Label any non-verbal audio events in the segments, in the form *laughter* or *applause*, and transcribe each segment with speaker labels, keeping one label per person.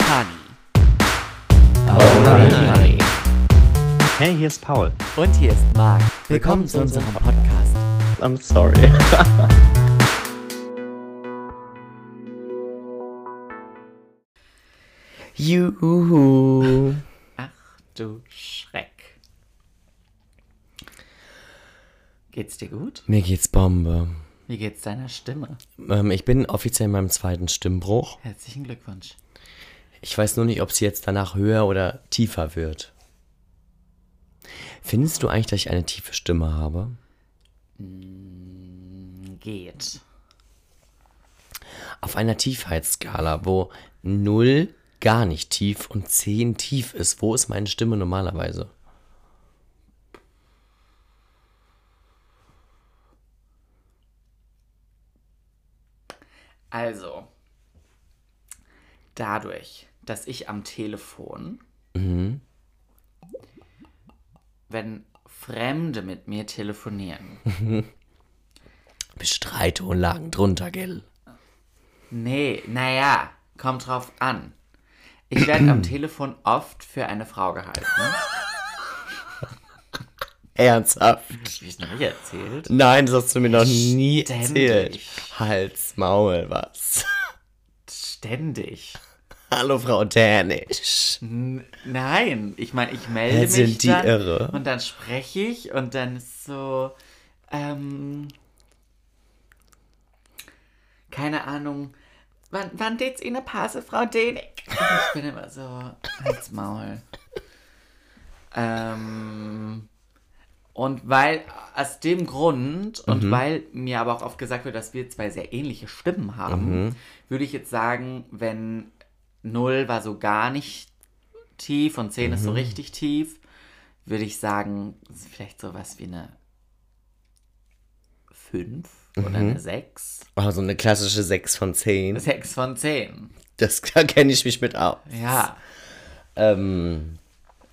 Speaker 1: Honey.
Speaker 2: Alright.
Speaker 3: Hey, hier ist Paul.
Speaker 1: Und hier ist Marc. Willkommen zu unserem Podcast.
Speaker 2: I'm sorry. *laughs* Juhu.
Speaker 1: Ach du Schreck. Geht's dir gut?
Speaker 2: Mir geht's Bombe.
Speaker 1: Wie geht's deiner Stimme?
Speaker 2: Ähm, ich bin offiziell in meinem zweiten Stimmbruch.
Speaker 1: Herzlichen Glückwunsch.
Speaker 2: Ich weiß nur nicht, ob sie jetzt danach höher oder tiefer wird. Findest du eigentlich, dass ich eine tiefe Stimme habe?
Speaker 1: Geht.
Speaker 2: Auf einer Tiefheitsskala, wo 0 gar nicht tief und 10 tief ist, wo ist meine Stimme normalerweise?
Speaker 1: Also, dadurch, dass ich am Telefon, wenn Fremde mit mir telefonieren, *laughs*
Speaker 2: Bestreitonlagen drunter, gell?
Speaker 1: nee, naja, kommt drauf an. Ich werde am *clears throat* Telefon oft für eine Frau gehalten. *laughs*
Speaker 2: Ernsthaft?
Speaker 1: Hab ich noch nicht erzählt?
Speaker 2: Nein, das hast du mir noch nie
Speaker 1: Ständig.
Speaker 2: erzählt. Hals, Maul, was?
Speaker 1: Ständig.
Speaker 2: Hallo, Frau Dänisch.
Speaker 1: N- Nein, ich meine, ich melde
Speaker 2: Hä,
Speaker 1: mich
Speaker 2: sind die
Speaker 1: dann
Speaker 2: irre?
Speaker 1: und dann spreche ich und dann ist so, ähm, keine Ahnung, wann, wann geht's Ihnen Pause, Frau Denig? Ich bin immer so, als Maul. Ähm, und weil, aus dem Grund
Speaker 2: Mhm.
Speaker 1: und weil mir aber auch oft gesagt wird, dass wir zwei sehr ähnliche Stimmen haben,
Speaker 2: Mhm.
Speaker 1: würde ich jetzt sagen, wenn 0 war so gar nicht tief und 10 ist
Speaker 2: Mhm.
Speaker 1: so richtig tief, würde ich sagen, ist vielleicht sowas wie eine 5 oder
Speaker 2: Mhm.
Speaker 1: eine 6.
Speaker 2: Also eine klassische 6 von 10.
Speaker 1: 6 von 10.
Speaker 2: Das *laughs* da kenne ich mich mit aus.
Speaker 1: Ja.
Speaker 2: Ähm,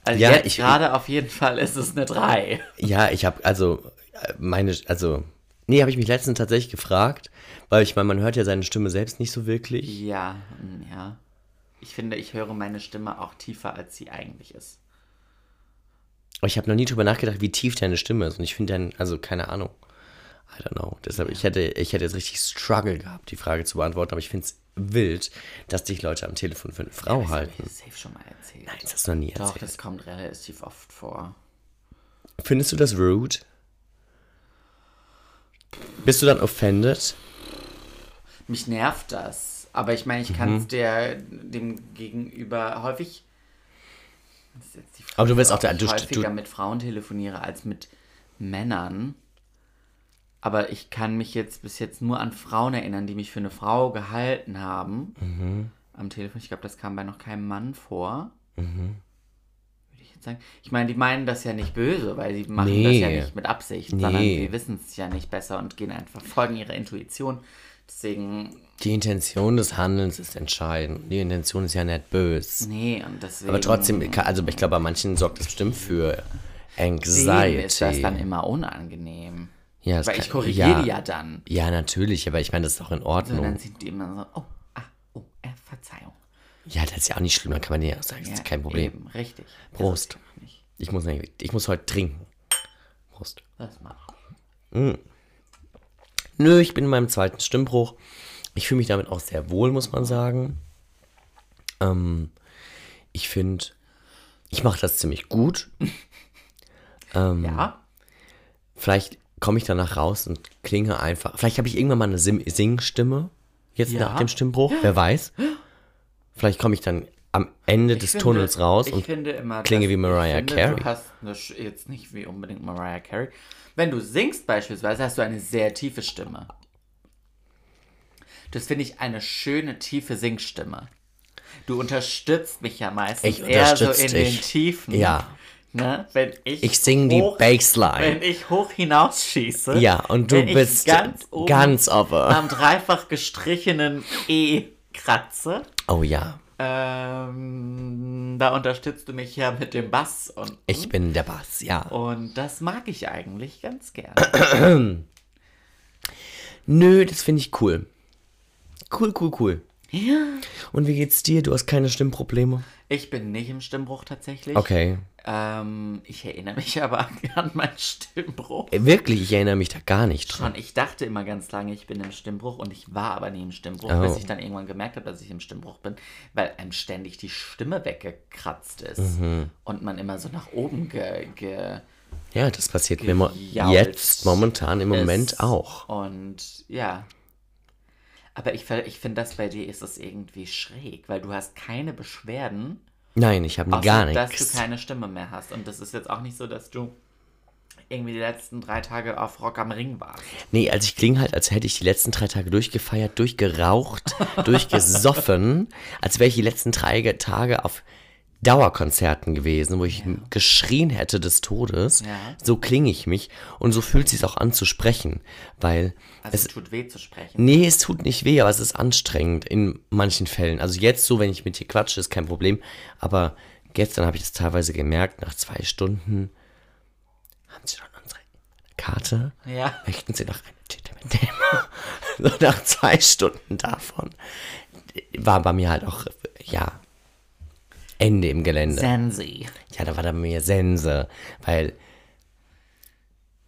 Speaker 1: Also
Speaker 2: Ja,
Speaker 1: jetzt gerade auf jeden Fall ist es eine 3.
Speaker 2: ja, ich habe also äh, meine, also, nee, habe ich mich letztens tatsächlich gefragt, weil ich meine, man hört ja seine Stimme selbst nicht so wirklich.
Speaker 1: Ja, mm, ja. Ich finde, ich höre meine Stimme auch tiefer, als sie eigentlich ist.
Speaker 2: Ich habe noch nie drüber nachgedacht, wie tief deine Stimme ist. Und ich finde dann, also keine Ahnung. I don't know. Deshalb, ich hätte, ich hätte jetzt richtig Struggle gehabt, die Frage zu beantworten. Aber ich finde es wild, dass dich Leute am Telefon für eine Frau
Speaker 1: Das habe
Speaker 2: halten.
Speaker 1: ich safe schon mal erzählt.
Speaker 2: Nein, das hast du noch nie
Speaker 1: Doch,
Speaker 2: erzählt.
Speaker 1: das kommt relativ oft vor.
Speaker 2: Findest du das rude? Bist du dann offended?
Speaker 1: Mich nervt das. Aber ich meine, ich kann
Speaker 2: Mhm.
Speaker 1: es der dem Gegenüber häufig. Das ist jetzt die Frage,
Speaker 2: Aber du willst auch der-
Speaker 1: ich
Speaker 2: du-
Speaker 1: häufiger
Speaker 2: du-
Speaker 1: mit Frauen telefoniere als mit Männern. Aber ich kann mich jetzt bis jetzt nur an Frauen erinnern, die mich für eine Frau gehalten haben.
Speaker 2: Mhm.
Speaker 1: Am Telefon. Ich glaube, das kam bei noch keinem Mann vor.
Speaker 2: Mhm.
Speaker 1: Würde ich jetzt sagen. Ich meine, die meinen das ja nicht böse, weil sie machen das ja
Speaker 2: Nee.
Speaker 1: nicht mit Absicht, sondern
Speaker 2: Nee.
Speaker 1: sie wissen es ja nicht besser und gehen einfach, folgen ihrer Intuition. Deswegen,
Speaker 2: Die Intention des Handelns ist entscheidend. Die Intention ist ja nicht böse.
Speaker 1: nee, und deswegen.
Speaker 2: Aber trotzdem, also ich glaube, bei manchen sorgt das bestimmt für Anxiety.
Speaker 1: denen ist das dann immer unangenehm.
Speaker 2: ja, das
Speaker 1: Weil
Speaker 2: kann-
Speaker 1: ich korrigiere
Speaker 2: ja,
Speaker 1: die ja dann.
Speaker 2: Ja, natürlich, aber ich meine, das ist auch in
Speaker 1: Und
Speaker 2: Ordnung.
Speaker 1: dann sind die immer so, oh, ah, oh, äh, Verzeihung.
Speaker 2: Ja, das ist ja auch nicht schlimm, dann kann man ja auch sagen, das ist kein Problem.
Speaker 1: Eben, richtig.
Speaker 2: Prost. Ich muss, ich muss heute trinken. Prost.
Speaker 1: Das macht.
Speaker 2: Nö, ich bin in meinem zweiten Stimmbruch. Ich fühle mich damit auch sehr wohl, muss man sagen. Ähm, ich finde, ich mache das ziemlich gut. *laughs* Ähm,
Speaker 1: Ja,
Speaker 2: Vielleicht komme ich danach raus und klinge einfach. Vielleicht habe ich irgendwann mal eine Sim Singstimme. Jetzt
Speaker 1: Ja.
Speaker 2: nach dem Stimmbruch. Wer weiß. *gasps* Vielleicht komme ich dann am Ende des
Speaker 1: finde-
Speaker 2: Tunnels raus
Speaker 1: ich
Speaker 2: und
Speaker 1: finde immer,
Speaker 2: klinge wie Mariah
Speaker 1: ich finde,
Speaker 2: Carey.
Speaker 1: Du hast eine, jetzt nicht wie unbedingt Mariah Carey. Wenn du singst beispielsweise, hast du eine sehr tiefe Stimme. Das finde ich eine schöne, tiefe Singstimme. Du unterstützt mich ja meistens
Speaker 2: Ich
Speaker 1: eher so in den
Speaker 2: dich.
Speaker 1: Tiefen.
Speaker 2: Ja.
Speaker 1: Ne? Wenn ich
Speaker 2: ich singe die Bassline.
Speaker 1: Wenn ich hoch hinausschieße.
Speaker 2: Ja, und du
Speaker 1: ich
Speaker 2: bist
Speaker 1: ganz, oben
Speaker 2: ganz offen.
Speaker 1: am dreifach gestrichenen E kratze.
Speaker 2: Oh ja,
Speaker 1: Ähm, da unterstützt du mich ja mit dem Bass und,
Speaker 2: ich bin der Bass, ja.
Speaker 1: und das mag ich eigentlich ganz gern. *clears throat*
Speaker 2: Nö, das finde ich cool. Cool, cool, cool.
Speaker 1: Ja.
Speaker 2: Und wie geht's dir? Du hast keine Stimmprobleme?
Speaker 1: Ich bin nicht im Stimmbruch tatsächlich.
Speaker 2: Okay.
Speaker 1: Ähm, ich erinnere mich aber *laughs* an meinen Stimmbruch.
Speaker 2: Äh, Wirklich, ich erinnere mich da gar nicht dran.
Speaker 1: Schon, ich dachte immer ganz lange, ich bin im Stimmbruch und ich war aber nie im Stimmbruch,
Speaker 2: Oh.
Speaker 1: bis ich dann irgendwann gemerkt habe, dass ich im Stimmbruch bin, weil einem ständig die Stimme weggekratzt ist
Speaker 2: Mhm.
Speaker 1: und man immer so nach oben ge, ge
Speaker 2: Ja, das passiert mir jetzt momentan im Moment auch.
Speaker 1: Und ja. Aber ich, ich finde, das bei dir ist es irgendwie schräg, weil du hast keine Beschwerden,
Speaker 2: Nein, ich habe gar
Speaker 1: dass
Speaker 2: nichts.
Speaker 1: du keine Stimme mehr hast. Und das ist jetzt auch nicht so, dass du irgendwie die letzten drei Tage auf Rock am Ring warst.
Speaker 2: Nee, also ich klinge halt, als hätte ich die letzten drei Tage durchgefeiert, durchgeraucht, *laughs* durchgesoffen, als wäre ich die letzten drei Ge- Tage auf Dauerkonzerten gewesen, wo ich geschrien hätte des Todes.
Speaker 1: Ja.
Speaker 2: So klinge ich mich und so fühlt es sich auch an zu sprechen, weil
Speaker 1: Also
Speaker 2: es
Speaker 1: es tut weh zu sprechen.
Speaker 2: Nee, es tut nicht weh, aber es ist anstrengend in manchen Fällen. Also jetzt so, wenn ich mit dir quatsche, ist kein Problem. Aber gestern habe ich das teilweise gemerkt, nach zwei Stunden haben sie schon unsere Karte.
Speaker 1: Ja.
Speaker 2: Möchten sie noch eine Tüte mit dem? so nach zwei Stunden davon war bei mir halt auch, ja, Ende im Gelände.
Speaker 1: Sensi.
Speaker 2: Ja, da war dann mir Sense, weil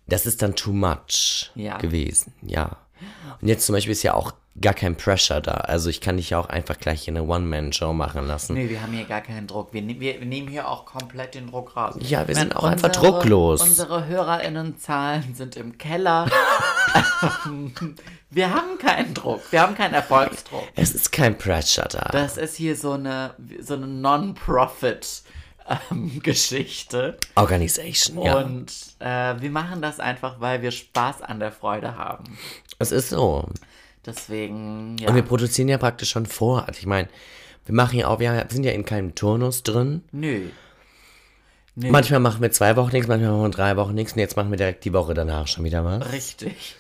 Speaker 2: das ist dann too much
Speaker 1: Ja.
Speaker 2: gewesen, ja. Und jetzt zum Beispiel ist ja auch gar kein Pressure da. Also ich kann dich ja auch einfach gleich in eine One-Man-Show machen lassen.
Speaker 1: Nee, wir haben hier gar keinen Druck. Wir, ne- wir, nehmen hier auch komplett den Druck raus.
Speaker 2: Ja, wir sind
Speaker 1: Wenn
Speaker 2: auch einfach drucklos.
Speaker 1: Unsere HörerInnenzahlen sind im Keller. *laughs* wir haben keinen Druck. Wir haben keinen Erfolgsdruck.
Speaker 2: Es ist kein Pressure da.
Speaker 1: Das ist hier so eine, so eine Non-Profit-Geschichte.
Speaker 2: Organisation, ja.
Speaker 1: Und äh, wir machen das einfach, weil wir Spaß an der Freude haben.
Speaker 2: es ist so.
Speaker 1: Deswegen, ja.
Speaker 2: Und wir produzieren ja praktisch schon vor. Also ich meine, wir machen ja auch, wir sind ja in keinem Turnus drin.
Speaker 1: Nö. Nö.
Speaker 2: Manchmal machen wir zwei Wochen nichts, manchmal machen wir drei Wochen nichts und jetzt machen wir direkt die Woche danach schon wieder was.
Speaker 1: Richtig.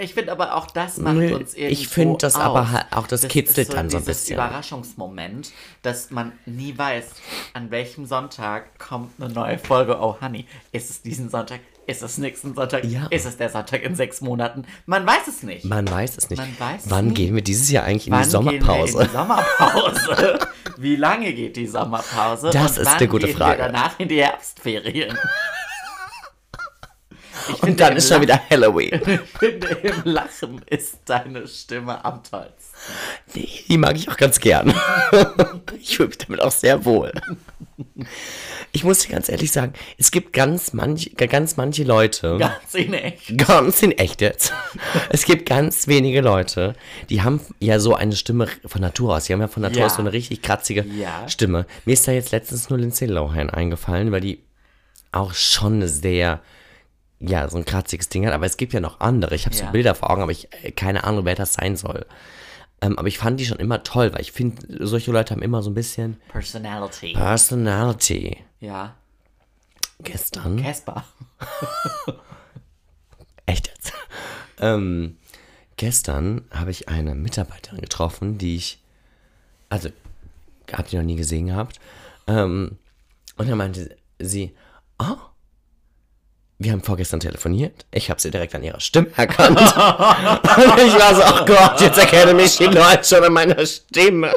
Speaker 1: Ich finde aber auch das macht
Speaker 2: Nö,
Speaker 1: uns irgendwie.
Speaker 2: ich finde das aber
Speaker 1: aus.
Speaker 2: halt- auch das kitzelt
Speaker 1: ist
Speaker 2: dann so ein bisschen.
Speaker 1: Überraschungsmoment, dass man nie weiß, an welchem Sonntag kommt eine neue Folge Oh Honey. Ist es diesen Sonntag? Ist es nächsten Sonntag?
Speaker 2: Ja.
Speaker 1: Ist es der Sonntag in sechs Monaten? Man weiß es nicht.
Speaker 2: Man weiß es nicht.
Speaker 1: Man weiß
Speaker 2: Wann
Speaker 1: nicht.
Speaker 2: gehen wir dieses Jahr eigentlich in
Speaker 1: Wann
Speaker 2: die Sommerpause?
Speaker 1: Gehen wir in die Sommerpause? *laughs* Wie lange geht die Sommerpause?
Speaker 2: Das
Speaker 1: Und
Speaker 2: ist eine gute Frage.
Speaker 1: Danach in die Herbstferien. Ich
Speaker 2: Und dann ist schon wieder Halloween. *laughs*
Speaker 1: Ich finde, im Lachen ist deine Stimme am tollsten.
Speaker 2: Nee, die mag ich auch ganz gern. *laughs* Ich fühle mich damit auch sehr wohl. Ich muss dir ganz ehrlich sagen, es gibt ganz manche, ganz manche Leute, *laughs*
Speaker 1: Ganz in echt.
Speaker 2: ganz in echt jetzt, es gibt ganz wenige Leute, die haben ja so eine Stimme von Natur aus. Die haben ja von Natur
Speaker 1: Ja.
Speaker 2: aus so eine richtig kratzige
Speaker 1: Ja.
Speaker 2: Stimme. Mir ist da jetzt letztens nur Lindsay Lohan eingefallen, weil die auch schon sehr, ja, so ein kratziges Ding hat. Aber es gibt ja noch andere. Ich habe so
Speaker 1: Ja.
Speaker 2: Bilder vor Augen, aber ich äh, keine Ahnung, wer das sein soll. Ähm, aber ich fand die schon immer toll, weil ich finde, solche Leute haben immer so ein bisschen
Speaker 1: Personality.
Speaker 2: Personality.
Speaker 1: Ja.
Speaker 2: Gestern,
Speaker 1: Casper. *laughs*
Speaker 2: echt jetzt, ähm, gestern habe ich eine Mitarbeiterin getroffen, die ich, also, habe die noch nie gesehen gehabt. Ähm, und dann meinte sie, oh, wir haben vorgestern telefoniert. Ich habe sie direkt an ihrer Stimme erkannt. *laughs* und ich war so, oh Gott, jetzt erkenne mich die Leute schon an meiner Stimme.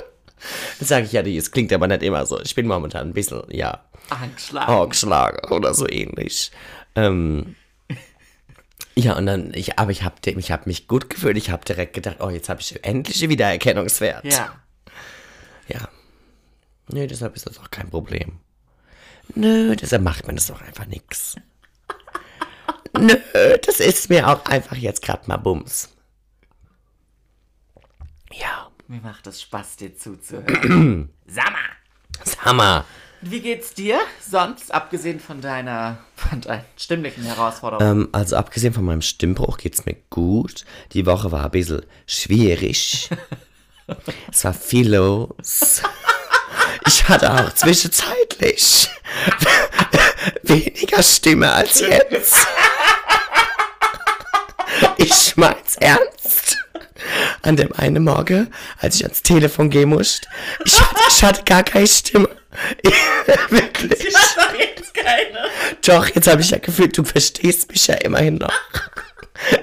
Speaker 2: Dann sage ich, ja, die, es klingt aber nicht immer so. Ich bin momentan ein bisschen, ja,
Speaker 1: Angeschlagen.
Speaker 2: Augenschlager oder so ähnlich. Ähm, ja, und dann, ich, aber ich habe ich hab mich gut gefühlt. Ich habe direkt gedacht, oh, jetzt habe ich endlich Wiedererkennungswert.
Speaker 1: Ja.
Speaker 2: Ja. Nö, deshalb ist das auch kein Problem. Nö, deshalb macht man das doch einfach nix. Nö, das ist mir auch einfach jetzt gerade mal Bums. Ja.
Speaker 1: Mir macht es Spaß, dir zuzuhören. *clears throat* Sag mal. wie geht's dir sonst, abgesehen von deiner, von deinen stimmlichen Herausforderungen?
Speaker 2: Ähm, also abgesehen von meinem Stimmbruch geht's mir gut. Die Woche war ein bisschen schwierig. *laughs* es war viel los. Ich hatte auch zwischenzeitlich *laughs* weniger Stimme als *laughs* jetzt. Ich mein's ernst. An dem einen Morgen, als ich ans Telefon gehen musste, ich hatte, ich hatte gar keine Stimme. *laughs* Wirklich.
Speaker 1: Sag jetzt keine.
Speaker 2: Doch, jetzt habe ich ja gefühlt, du verstehst mich ja immerhin noch.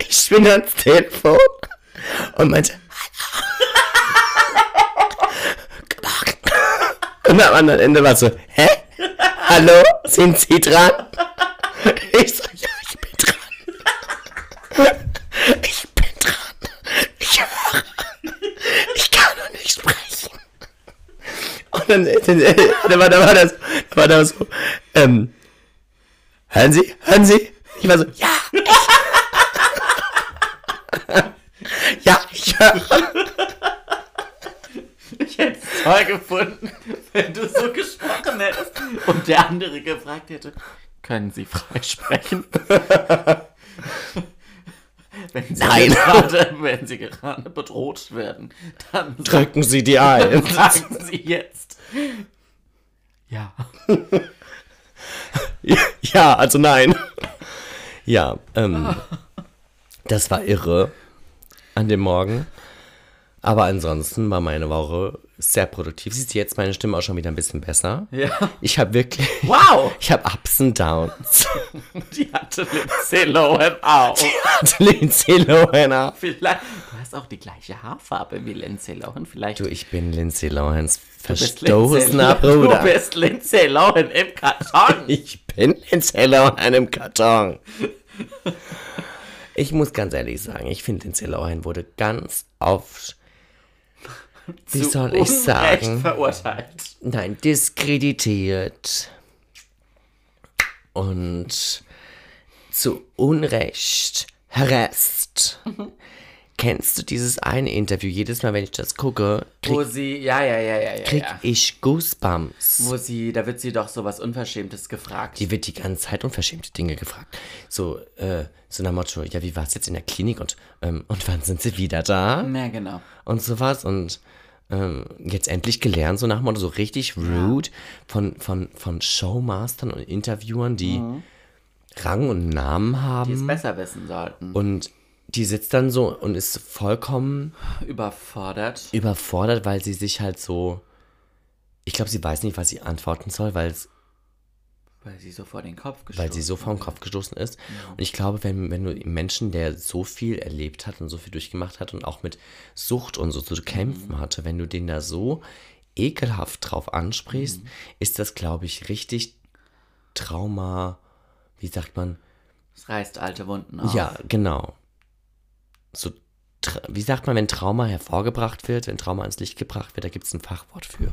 Speaker 2: Ich bin ans Telefon und meinte, *laughs* Und am anderen Ende war so, hä? Hallo? Sind Sie dran? Ich so, ja, ich bin dran. Ich bin dran. Ich höre. Ich kann noch nicht sprechen. Und dann, dann, dann, war, dann war das, dann war das so, ähm, hören Sie, hören Sie? Ich war so, ja, ich. Ja, ich höre.
Speaker 1: Ich hätte es toll gefunden, wenn du so gesprochen hättest und der andere gefragt hätte, können Sie frei sprechen? *laughs* wenn Sie
Speaker 2: Nein.
Speaker 1: Gerade, wenn Sie gerade bedroht werden, dann *laughs*
Speaker 2: Drücken Sie die *laughs* ein.
Speaker 1: sagen Sie jetzt. Ja.
Speaker 2: Ja, also nein. Ja, ähm, das war irre an dem Morgen. Aber ansonsten war meine Woche sehr produktiv. Siehst du jetzt meine Stimme auch schon wieder ein bisschen besser?
Speaker 1: Ja.
Speaker 2: Ich habe wirklich,
Speaker 1: Wow! *laughs*
Speaker 2: ich habe Ups und Downs. *laughs*
Speaker 1: Die hatte Lindsay Lohan auch.
Speaker 2: Hatte Lindsay Lohan auch.
Speaker 1: Vielleicht. Du hast auch die gleiche Haarfarbe wie Lindsay Lohan. Vielleicht.
Speaker 2: Du, ich bin Lindsay Lohans
Speaker 1: Du
Speaker 2: verstoßener
Speaker 1: Lindsay-
Speaker 2: Bruder.
Speaker 1: Du bist Lindsay Lohan im Karton. *laughs*
Speaker 2: Ich bin Lindsay Lohan im Karton. Ich muss ganz ehrlich sagen, ich finde, Lindsay Lohan wurde ganz oft, wie
Speaker 1: Zu
Speaker 2: soll ich
Speaker 1: Unrecht
Speaker 2: sagen,
Speaker 1: verurteilt.
Speaker 2: nein, diskreditiert und zu Unrecht harassed. Kennst du dieses eine Interview? Jedes Mal, wenn ich das gucke,
Speaker 1: Wo
Speaker 2: krieg,
Speaker 1: sie, ja, ja, ja, ja, ja.
Speaker 2: krieg
Speaker 1: ja.
Speaker 2: ich Goosebumps.
Speaker 1: Wo sie, da wird sie doch so was Unverschämtes gefragt.
Speaker 2: Die wird die ganze Zeit unverschämte Dinge gefragt. So, äh, so nach Motto, ja, wie war es jetzt in der Klinik und, ähm, und wann sind sie wieder da?
Speaker 1: ja, genau.
Speaker 2: Und sowas und ähm, jetzt endlich gelernt, so nach dem Motto, so richtig rude von, von, von Showmastern und Interviewern, die Rang und Namen
Speaker 1: Die es
Speaker 2: haben.
Speaker 1: besser wissen sollten.
Speaker 2: Und die sitzt dann so und ist vollkommen
Speaker 1: Überfordert.
Speaker 2: überfordert, weil sie sich halt so. Ich glaube, sie weiß nicht, was sie antworten soll, weil es
Speaker 1: Weil sie so vor den Kopf gestoßen
Speaker 2: weil sie so vor den Kopf gestoßen ist. Und ich glaube, wenn, wenn du einen Menschen, der so viel erlebt hat und so viel durchgemacht hat und auch mit Sucht und so zu kämpfen hatte, wenn du den da so ekelhaft drauf ansprichst, ist das, glaube ich, richtig Trauma, wie sagt man?
Speaker 1: Es reißt alte Wunden auf.
Speaker 2: Ja, genau. So, wie sagt man, wenn Trauma hervorgebracht wird, wenn Trauma ans Licht gebracht wird, da gibt es ein Fachwort für.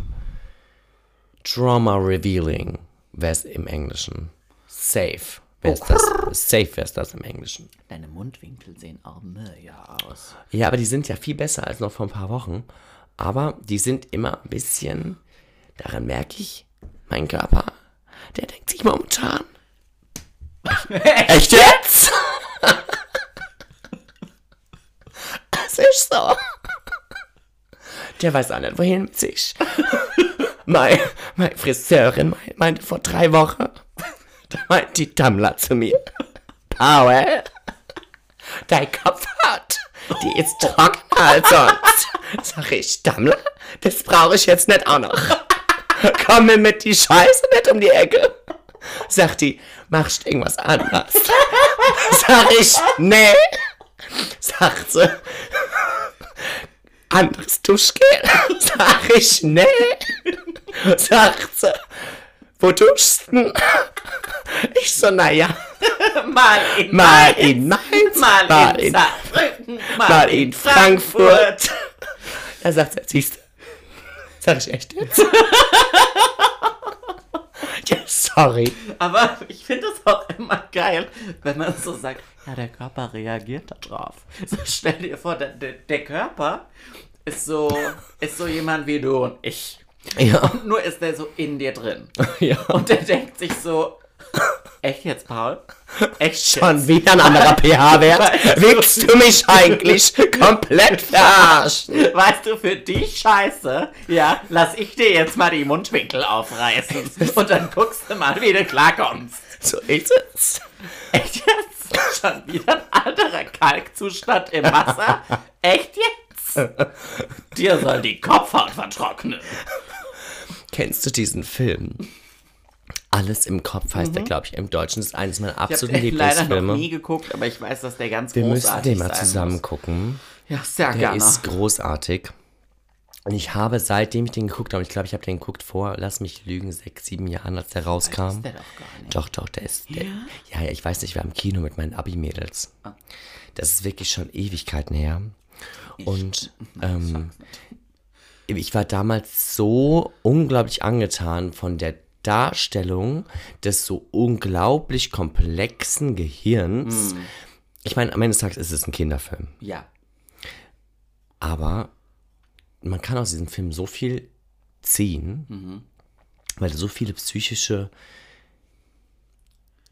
Speaker 2: Trauma Revealing wäre es im Englischen. Safe wäre das. Safe wäre das im Englischen.
Speaker 1: Deine Mundwinkel sehen auch ja aus.
Speaker 2: Ja, aber die sind ja viel besser als noch vor ein paar Wochen. Aber die sind immer ein bisschen, daran merke ich, mein Körper, der denkt sich momentan. *laughs* Echt jetzt? *laughs* Es ist so. Der weiß auch nicht, wohin mit sich. Meine, meine Friseurin mein- meinte vor drei Wochen, *laughs* da meinte die Dammler zu mir, Paul, dein Kopfhaut, die ist trockener als sonst. Sag ich, Dammler, das brauche ich jetzt nicht auch noch. Komm mir mit die Scheiße nicht um die Ecke. Sagt die, machst irgendwas anders. Sag ich, nee. Sagt sie, anderes Duschgel. *laughs* Sag ich, nee. Sagt sie, wo duschst du? Ich so, naja,
Speaker 1: Mal in
Speaker 2: mal in Mainz,
Speaker 1: mal,
Speaker 2: mal
Speaker 1: in Saarbrücken,
Speaker 2: mal in Frankfurt. Da sagt sie, siehst du, sag ich echt jetzt? *laughs* ja, sorry.
Speaker 1: Aber ich finde es auch immer geil, wenn man so sagt, ja, der Körper reagiert darauf. So stell dir vor, der, der, der Körper ist so, ist so jemand wie du und ich.
Speaker 2: Ja,
Speaker 1: Nur ist der so in dir drin. *laughs*
Speaker 2: ja.
Speaker 1: Und der denkt sich so, echt jetzt, Paul? Echt
Speaker 2: Schon
Speaker 1: jetzt?
Speaker 2: wieder ein anderer *laughs* pH-Wert. Willst du mich eigentlich *laughs* komplett verarschen?
Speaker 1: Weißt du, für die Scheiße, ja, lass ich dir jetzt mal die Mundwinkel aufreißen. Und dann guckst du mal, wie du klarkommst.
Speaker 2: So ist es.
Speaker 1: Echt jetzt? Schon wieder ein anderer Kalkzustand im Wasser? Echt jetzt? Dir soll die Kopfhaut vertrocknen.
Speaker 2: Kennst du diesen Film? Alles im Kopf heißt der, glaube ich, im Deutschen. Das ist eines meiner
Speaker 1: Mhm. Ich habe
Speaker 2: absoluten
Speaker 1: leider noch
Speaker 2: Lieblingsfilme.
Speaker 1: nie geguckt, aber ich weiß, dass der ganz
Speaker 2: Wir müssen
Speaker 1: großartig
Speaker 2: den mal zusammen
Speaker 1: muss.
Speaker 2: gucken.
Speaker 1: Ja, sehr
Speaker 2: Der
Speaker 1: gerne.
Speaker 2: ist großartig. Und ich habe, seitdem ich den geguckt habe, ich glaube, ich habe den geguckt vor, lass mich lügen, sechs, sieben Jahren, als der rauskam.
Speaker 1: ist der doch gar nicht.
Speaker 2: Doch, doch, der ist. Der, ja? ja, ich weiß nicht, ich war im Kino mit meinen Abi-Mädels.
Speaker 1: Ah.
Speaker 2: Das ist wirklich schon Ewigkeiten her. Und ähm, ich war damals so unglaublich angetan von der Darstellung des so unglaublich komplexen Gehirns.
Speaker 1: Hm.
Speaker 2: Ich meine, am Ende des Tages ist es ein Kinderfilm.
Speaker 1: Ja.
Speaker 2: Aber man kann aus diesem Film so viel ziehen, weil so viele psychische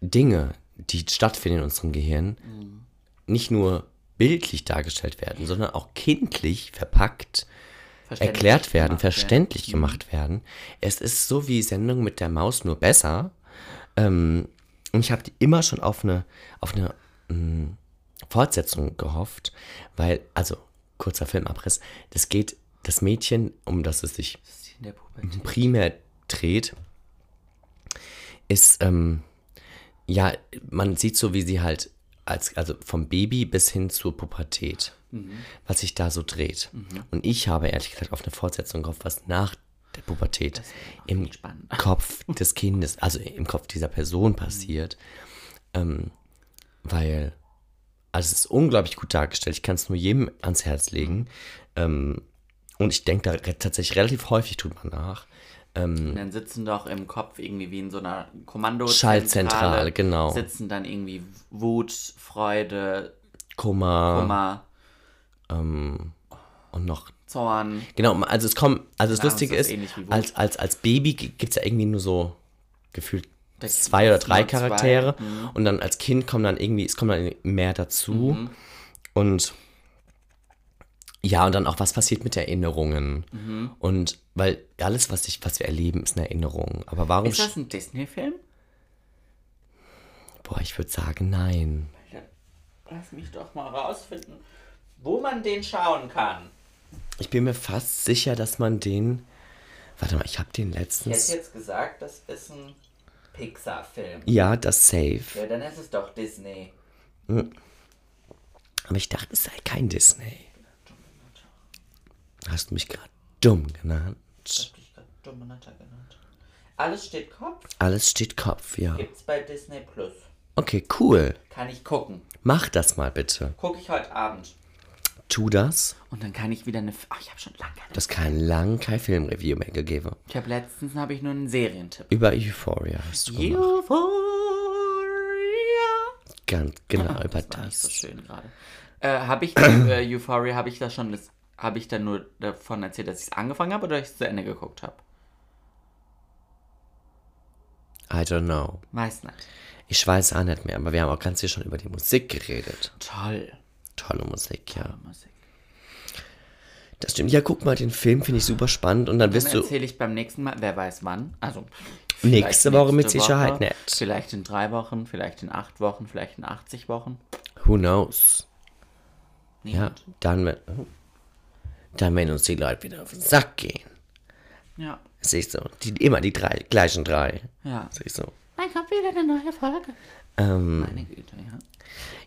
Speaker 2: Dinge, die stattfinden in unserem Gehirn, nicht nur bildlich dargestellt werden, sondern auch kindlich verpackt erklärt werden,
Speaker 1: gemacht
Speaker 2: verständlich gemacht werden. Es ist so wie Sendung mit der Maus, nur besser. Ähm, und ich habe immer schon auf eine, auf eine mh, Fortsetzung gehofft, weil, also, kurzer Filmabriss, das geht, das Mädchen, um das es sich primär dreht, ist, ähm, ja, man sieht so, wie sie halt, als, also vom Baby bis hin zur Pubertät, was sich da so dreht. Und ich habe ehrlich gesagt auf eine Fortsetzung gehofft, was nach der Pubertät im
Speaker 1: viel spannender. *laughs*
Speaker 2: Kopf des Kindes, also im Kopf dieser Person passiert. Ähm, weil, also es ist unglaublich gut dargestellt. Ich kann es nur jedem ans Herz legen. Ähm, und ich denke da re- tatsächlich relativ häufig tut man nach.
Speaker 1: Und dann sitzen doch im Kopf irgendwie wie in so einer Kommando
Speaker 2: Schaltzentrale, genau.
Speaker 1: Sitzen dann irgendwie Wut, Freude,
Speaker 2: Kummer
Speaker 1: Kummer,
Speaker 2: und noch.
Speaker 1: Zorn.
Speaker 2: Genau, also es kommt, also das Lustige
Speaker 1: ist
Speaker 2: ist, als, als, als Baby gibt es ja irgendwie nur so gefühlt zwei oder drei
Speaker 1: nur zwei. Mhm.
Speaker 2: Charaktere. Und dann als Kind kommen dann irgendwie, es kommen dann mehr dazu.
Speaker 1: Mhm.
Speaker 2: Und ja, und dann auch, was passiert mit Erinnerungen?
Speaker 1: Mhm.
Speaker 2: Und weil alles, was ich, was wir erleben, ist eine Erinnerung. Aber warum?
Speaker 1: Ist das ein Disney-Film?
Speaker 2: Boah, ich würde sagen, nein.
Speaker 1: Lass mich doch mal rausfinden, wo man den schauen kann.
Speaker 2: Ich bin mir fast sicher, dass man den. Warte mal, ich habe den
Speaker 1: Ich hätte
Speaker 2: letztens.
Speaker 1: jetzt gesagt, das ist ein Pixar-Film.
Speaker 2: Ja, das Safe.
Speaker 1: Ja, dann ist es doch Disney.
Speaker 2: Aber ich dachte, es sei kein Disney. Hast du mich gerade dumm genannt?
Speaker 1: Hab ich grad dumme Natter genannt. Alles steht Kopf.
Speaker 2: Alles steht Kopf, ja.
Speaker 1: Gibt's bei Disney Plus.
Speaker 2: Okay, cool.
Speaker 1: Kann ich gucken.
Speaker 2: Mach das mal bitte.
Speaker 1: Gucke ich heute Abend.
Speaker 2: Tu das.
Speaker 1: Und dann kann ich wieder eine. Ach, ich habe schon lange keine.
Speaker 2: Das kann lang kein Filmreview mehr gegeben.
Speaker 1: Ich habe letztens habe ich nur einen Serientipp.
Speaker 2: Über Euphoria hast du gemacht.
Speaker 1: Euphoria.
Speaker 2: Ganz genau, *laughs* über
Speaker 1: Das war nicht so
Speaker 2: das.
Speaker 1: schön gerade. Äh, habe ich äh, Euphoria, habe ich da schon, das, habe ich dann nur davon erzählt, dass ich es angefangen habe oder dass ich es zu Ende geguckt habe?
Speaker 2: I don't know.
Speaker 1: Weiß nicht.
Speaker 2: Ich weiß auch nicht mehr, aber wir haben auch ganz viel schon über die Musik geredet.
Speaker 1: Toll.
Speaker 2: Tolle Musik, ja.
Speaker 1: Musik.
Speaker 2: Das stimmt. Ja, guck mal, den Film finde ich super spannend und dann
Speaker 1: Dann
Speaker 2: wirst du.
Speaker 1: erzähle ich beim nächsten Mal, wer weiß wann. Also
Speaker 2: Nächste Woche mit Sicherheit
Speaker 1: Woche,
Speaker 2: nicht.
Speaker 1: Vielleicht in drei Wochen, vielleicht in acht Wochen, vielleicht in 80 Wochen.
Speaker 2: Who knows? Ja,
Speaker 1: Niemand.
Speaker 2: dann, wenn- dann, wenn uns die Leute wieder auf den Sack gehen.
Speaker 1: Ja.
Speaker 2: Siehst du, die, immer die drei, gleichen drei.
Speaker 1: Ja.
Speaker 2: Siehst du.
Speaker 1: Dann kommt wieder eine neue Folge.
Speaker 2: Ähm,
Speaker 1: Meine Güte, ja.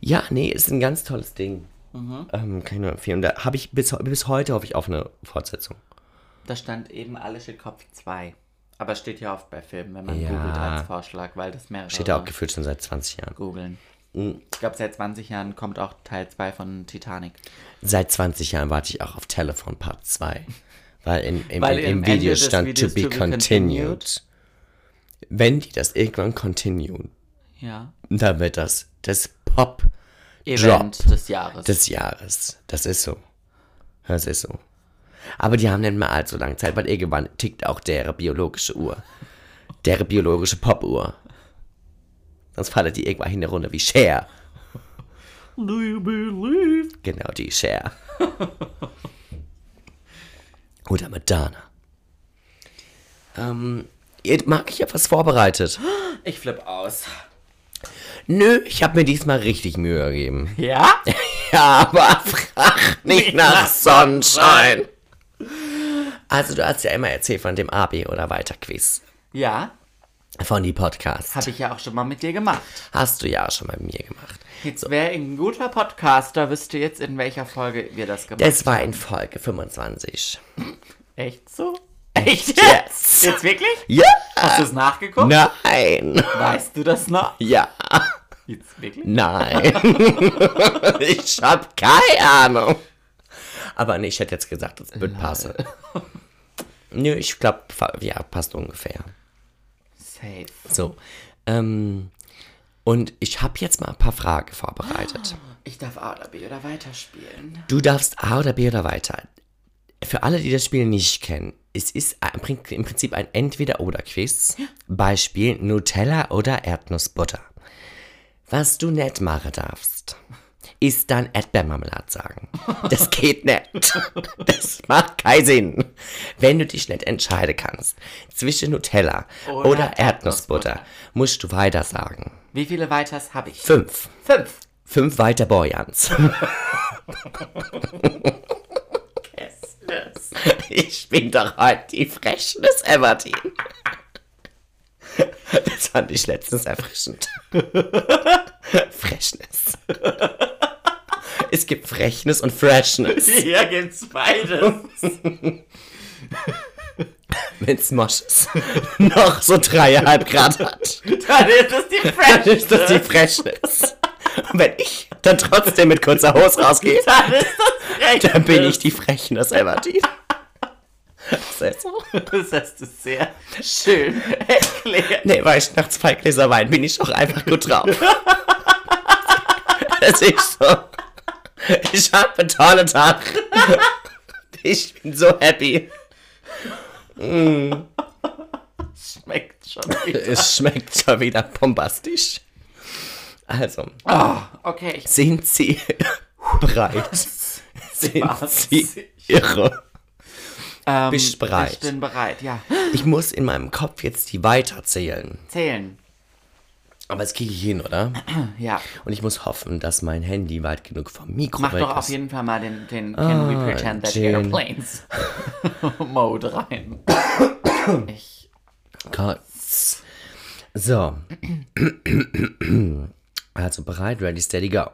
Speaker 2: ja, nee, ist ein ganz tolles Ding.
Speaker 1: Mhm.
Speaker 2: Ähm, kann ich nur empfehlen. Und da habe ich bis, bis heute hoffe ich auf eine Fortsetzung.
Speaker 1: Da stand eben alles steht Kopf 2. Aber steht ja oft bei Filmen, wenn man
Speaker 2: Ja.
Speaker 1: googelt als Vorschlag, weil das mehrere
Speaker 2: Steht da auch gefühlt schon seit 20 Jahren.
Speaker 1: googeln.
Speaker 2: Mhm.
Speaker 1: Ich glaube, seit 20 Jahren kommt auch Teil 2 von Titanic.
Speaker 2: Seit 20 Jahren warte ich auch auf Telefon Part 2. Weil, in, im,
Speaker 1: Weil
Speaker 2: im,
Speaker 1: im
Speaker 2: im Video stand to be
Speaker 1: to be
Speaker 2: continued. Wenn die das irgendwann continuen,
Speaker 1: Ja.
Speaker 2: dann wird das das Pop
Speaker 1: Event des Jahres.
Speaker 2: des Jahres. Das ist so. Das ist so. Aber die haben nicht mal allzu lange Zeit, weil irgendwann tickt auch deren biologische Uhr. Deren biologische Popuhr. Sonst fallen die irgendwann hin runter wie Cher.
Speaker 1: Do you believe?
Speaker 2: Genau, die Cher. *laughs* Oder Madonna. Ähm, mag ich etwas vorbereitet?
Speaker 1: Ich flipp aus.
Speaker 2: Nö, ich habe mir diesmal richtig Mühe gegeben.
Speaker 1: Ja? *laughs*
Speaker 2: Ja, aber frag nicht nach Sonnenschein. Also, du hast ja immer erzählt von dem AB oder weiter Quiz.
Speaker 1: Ja,
Speaker 2: Von die Podcast.
Speaker 1: habe ich ja auch schon mal mit dir gemacht.
Speaker 2: Hast du ja schon bei mir gemacht.
Speaker 1: Jetzt wäre ein guter Podcaster, wüsste jetzt, in welcher Folge wir das gemacht
Speaker 2: Es war in Folge 25.
Speaker 1: Echt so? Echt
Speaker 2: jetzt?
Speaker 1: jetzt? Jetzt wirklich?
Speaker 2: Ja!
Speaker 1: Hast du es nachgeguckt?
Speaker 2: Nein!
Speaker 1: Weißt du das noch?
Speaker 2: Ja!
Speaker 1: Jetzt wirklich?
Speaker 2: Nein! *laughs* ich hab keine Ahnung. Aber nee, ich hätte jetzt gesagt, das wird passen. Nö, ich glaube, ja, passt ungefähr.
Speaker 1: Safe.
Speaker 2: So. Ähm, und ich habe jetzt mal ein paar Fragen vorbereitet.
Speaker 1: Ich darf A oder B oder weiterspielen.
Speaker 2: Du darfst A oder B oder weiter. Für alle, die das Spiel nicht kennen, es ist im Prinzip ein Entweder-Oder-Quiz. Beispiel Nutella oder Erdnussbutter. Was du nicht machen darfst, ist dann Erdbeermarmelade sagen. Das geht nicht. Das macht keinen Sinn. Wenn du dich nicht entscheiden kannst zwischen Nutella oder,
Speaker 1: Oder
Speaker 2: Erdnussbutter, musst du weiter sagen.
Speaker 1: Wie viele Weiters habe ich?
Speaker 2: Fünf.
Speaker 1: Fünf.
Speaker 2: Fünf weiter Borjans. Ich bin doch heute die Frechnis Evertin. Das fand ich letztens erfrischend. *laughs* Frechnis. Es gibt Frechnis und Freshness. *laughs*
Speaker 1: Hier gibt's beides. *laughs*
Speaker 2: Wenn's Moschus *laughs* noch so dreieinhalb Grad hat,
Speaker 1: Dann ist es die
Speaker 2: dann
Speaker 1: Fresh.
Speaker 2: ist das die Freshness. Und wenn ich dann trotzdem mit kurzer Hose rausgehe,
Speaker 1: Dann ist das
Speaker 2: dann bin ich die das so?
Speaker 1: Das hast du sehr schön erklärt.
Speaker 2: Nee, weil ich nach zwei Gläser Wein bin ich doch einfach gut drauf. Das ist so. *laughs* Ich hab einen tollen Tag. *laughs* Ich bin so happy.
Speaker 1: Schmeckt schon wieder.
Speaker 2: Es schmeckt schon wieder bombastisch. Also,
Speaker 1: Oh, okay, ich
Speaker 2: sind Sie *laughs* bereit? Sind
Speaker 1: Was?
Speaker 2: Sie irre?
Speaker 1: ähm,
Speaker 2: Bist du bereit?
Speaker 1: Ich bin bereit, ja.
Speaker 2: Ich muss in meinem Kopf jetzt die weiterzählen.
Speaker 1: Zählen.
Speaker 2: Aber das kriege ich hin, oder? *clears throat*
Speaker 1: Ja.
Speaker 2: Und ich muss hoffen, dass mein Handy weit genug vom Mikro
Speaker 1: Mach doch auf
Speaker 2: ist.
Speaker 1: jeden Fall mal den, den Can we pretend that
Speaker 2: Jane.
Speaker 1: airplanes *laughs* Mode rein. *coughs* Ich.
Speaker 2: Gott. So. *clears throat* Also bereit, ready, steady, go.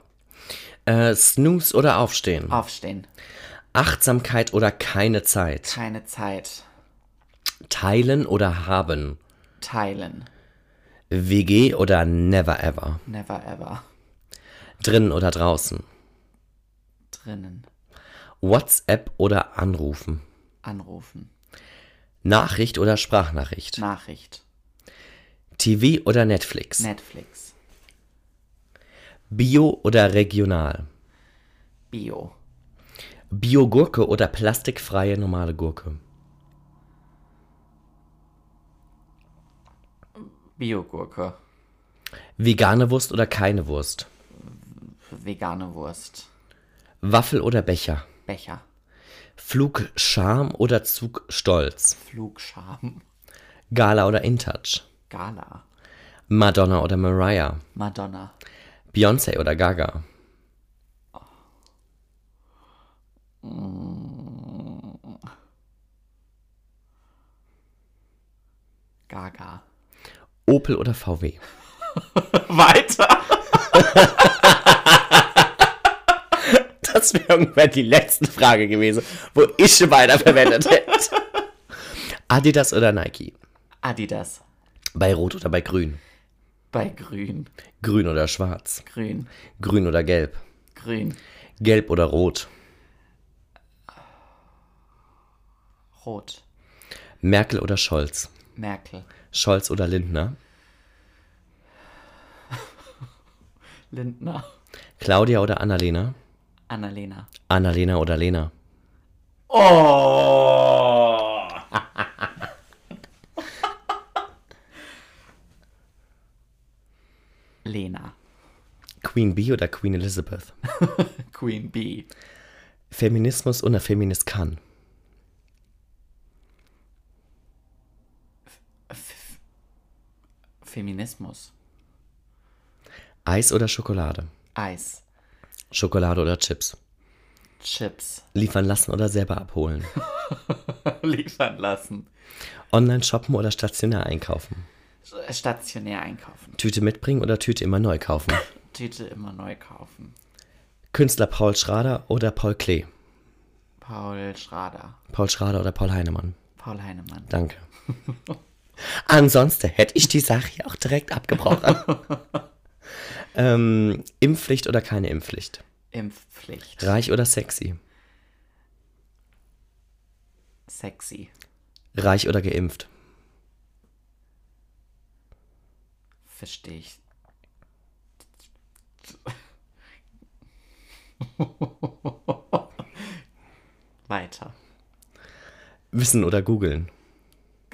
Speaker 2: Äh, Snooze oder Aufstehen?
Speaker 1: Aufstehen.
Speaker 2: Achtsamkeit oder keine Zeit?
Speaker 1: Keine Zeit.
Speaker 2: Teilen oder haben?
Speaker 1: Teilen.
Speaker 2: WG oder never ever?
Speaker 1: Never ever.
Speaker 2: Drinnen oder draußen?
Speaker 1: Drinnen.
Speaker 2: WhatsApp oder anrufen?
Speaker 1: Anrufen.
Speaker 2: Nachricht oder Sprachnachricht?
Speaker 1: Nachricht.
Speaker 2: TV oder Netflix?
Speaker 1: Netflix.
Speaker 2: Bio oder regional?
Speaker 1: Bio.
Speaker 2: Biogurke oder plastikfreie normale Gurke?
Speaker 1: Biogurke.
Speaker 2: Vegane Wurst oder keine Wurst?
Speaker 1: Vegane Wurst.
Speaker 2: Waffel oder Becher?
Speaker 1: Becher.
Speaker 2: Flug Charme oder Zug Stolz?
Speaker 1: Flugscham.
Speaker 2: Gala oder InTouch?
Speaker 1: Gala.
Speaker 2: Madonna oder Mariah?
Speaker 1: Madonna.
Speaker 2: Beyoncé oder Gaga?
Speaker 1: Gaga.
Speaker 2: Opel oder VW? *laughs*
Speaker 1: Weiter. *laughs*
Speaker 2: Das wäre irgendwann die letzte Frage gewesen, wo ich weiter verwendet hätte. Adidas oder Nike?
Speaker 1: Adidas.
Speaker 2: Bei Rot oder bei Grün?
Speaker 1: Bei Grün.
Speaker 2: Grün oder Schwarz?
Speaker 1: Grün.
Speaker 2: Grün oder Gelb?
Speaker 1: Grün.
Speaker 2: Gelb oder Rot?
Speaker 1: Rot.
Speaker 2: Merkel oder Scholz?
Speaker 1: Merkel.
Speaker 2: Scholz oder Lindner?
Speaker 1: Lindner.
Speaker 2: Claudia oder Annalena?
Speaker 1: Annalena.
Speaker 2: Annalena oder Lena?
Speaker 1: Oh! *laughs* Lena.
Speaker 2: Queen Bee oder Queen Elizabeth? *laughs*
Speaker 1: Queen Bee.
Speaker 2: Feminismus oder Feminist kann?
Speaker 1: Feminismus.
Speaker 2: Eis oder Schokolade?
Speaker 1: Eis.
Speaker 2: Schokolade oder Chips?
Speaker 1: Chips.
Speaker 2: Liefern lassen oder selber abholen? *laughs*
Speaker 1: Liefern lassen.
Speaker 2: Online shoppen oder stationär einkaufen?
Speaker 1: Stationär einkaufen.
Speaker 2: Tüte mitbringen oder Tüte immer neu kaufen? *laughs*
Speaker 1: Tüte immer neu kaufen.
Speaker 2: Künstler Paul Schrader oder Paul Klee?
Speaker 1: Paul Schrader.
Speaker 2: Paul Schrader oder Paul Heinemann?
Speaker 1: Paul Heinemann.
Speaker 2: Danke. *laughs* Ansonsten hätte ich die Sache auch direkt abgebrochen. *laughs* ähm, Impfpflicht oder keine Impfpflicht?
Speaker 1: Impfpflicht.
Speaker 2: Reich oder sexy?
Speaker 1: Sexy.
Speaker 2: Reich oder geimpft?
Speaker 1: Verstehe ich. *laughs* Weiter.
Speaker 2: Wissen oder googeln?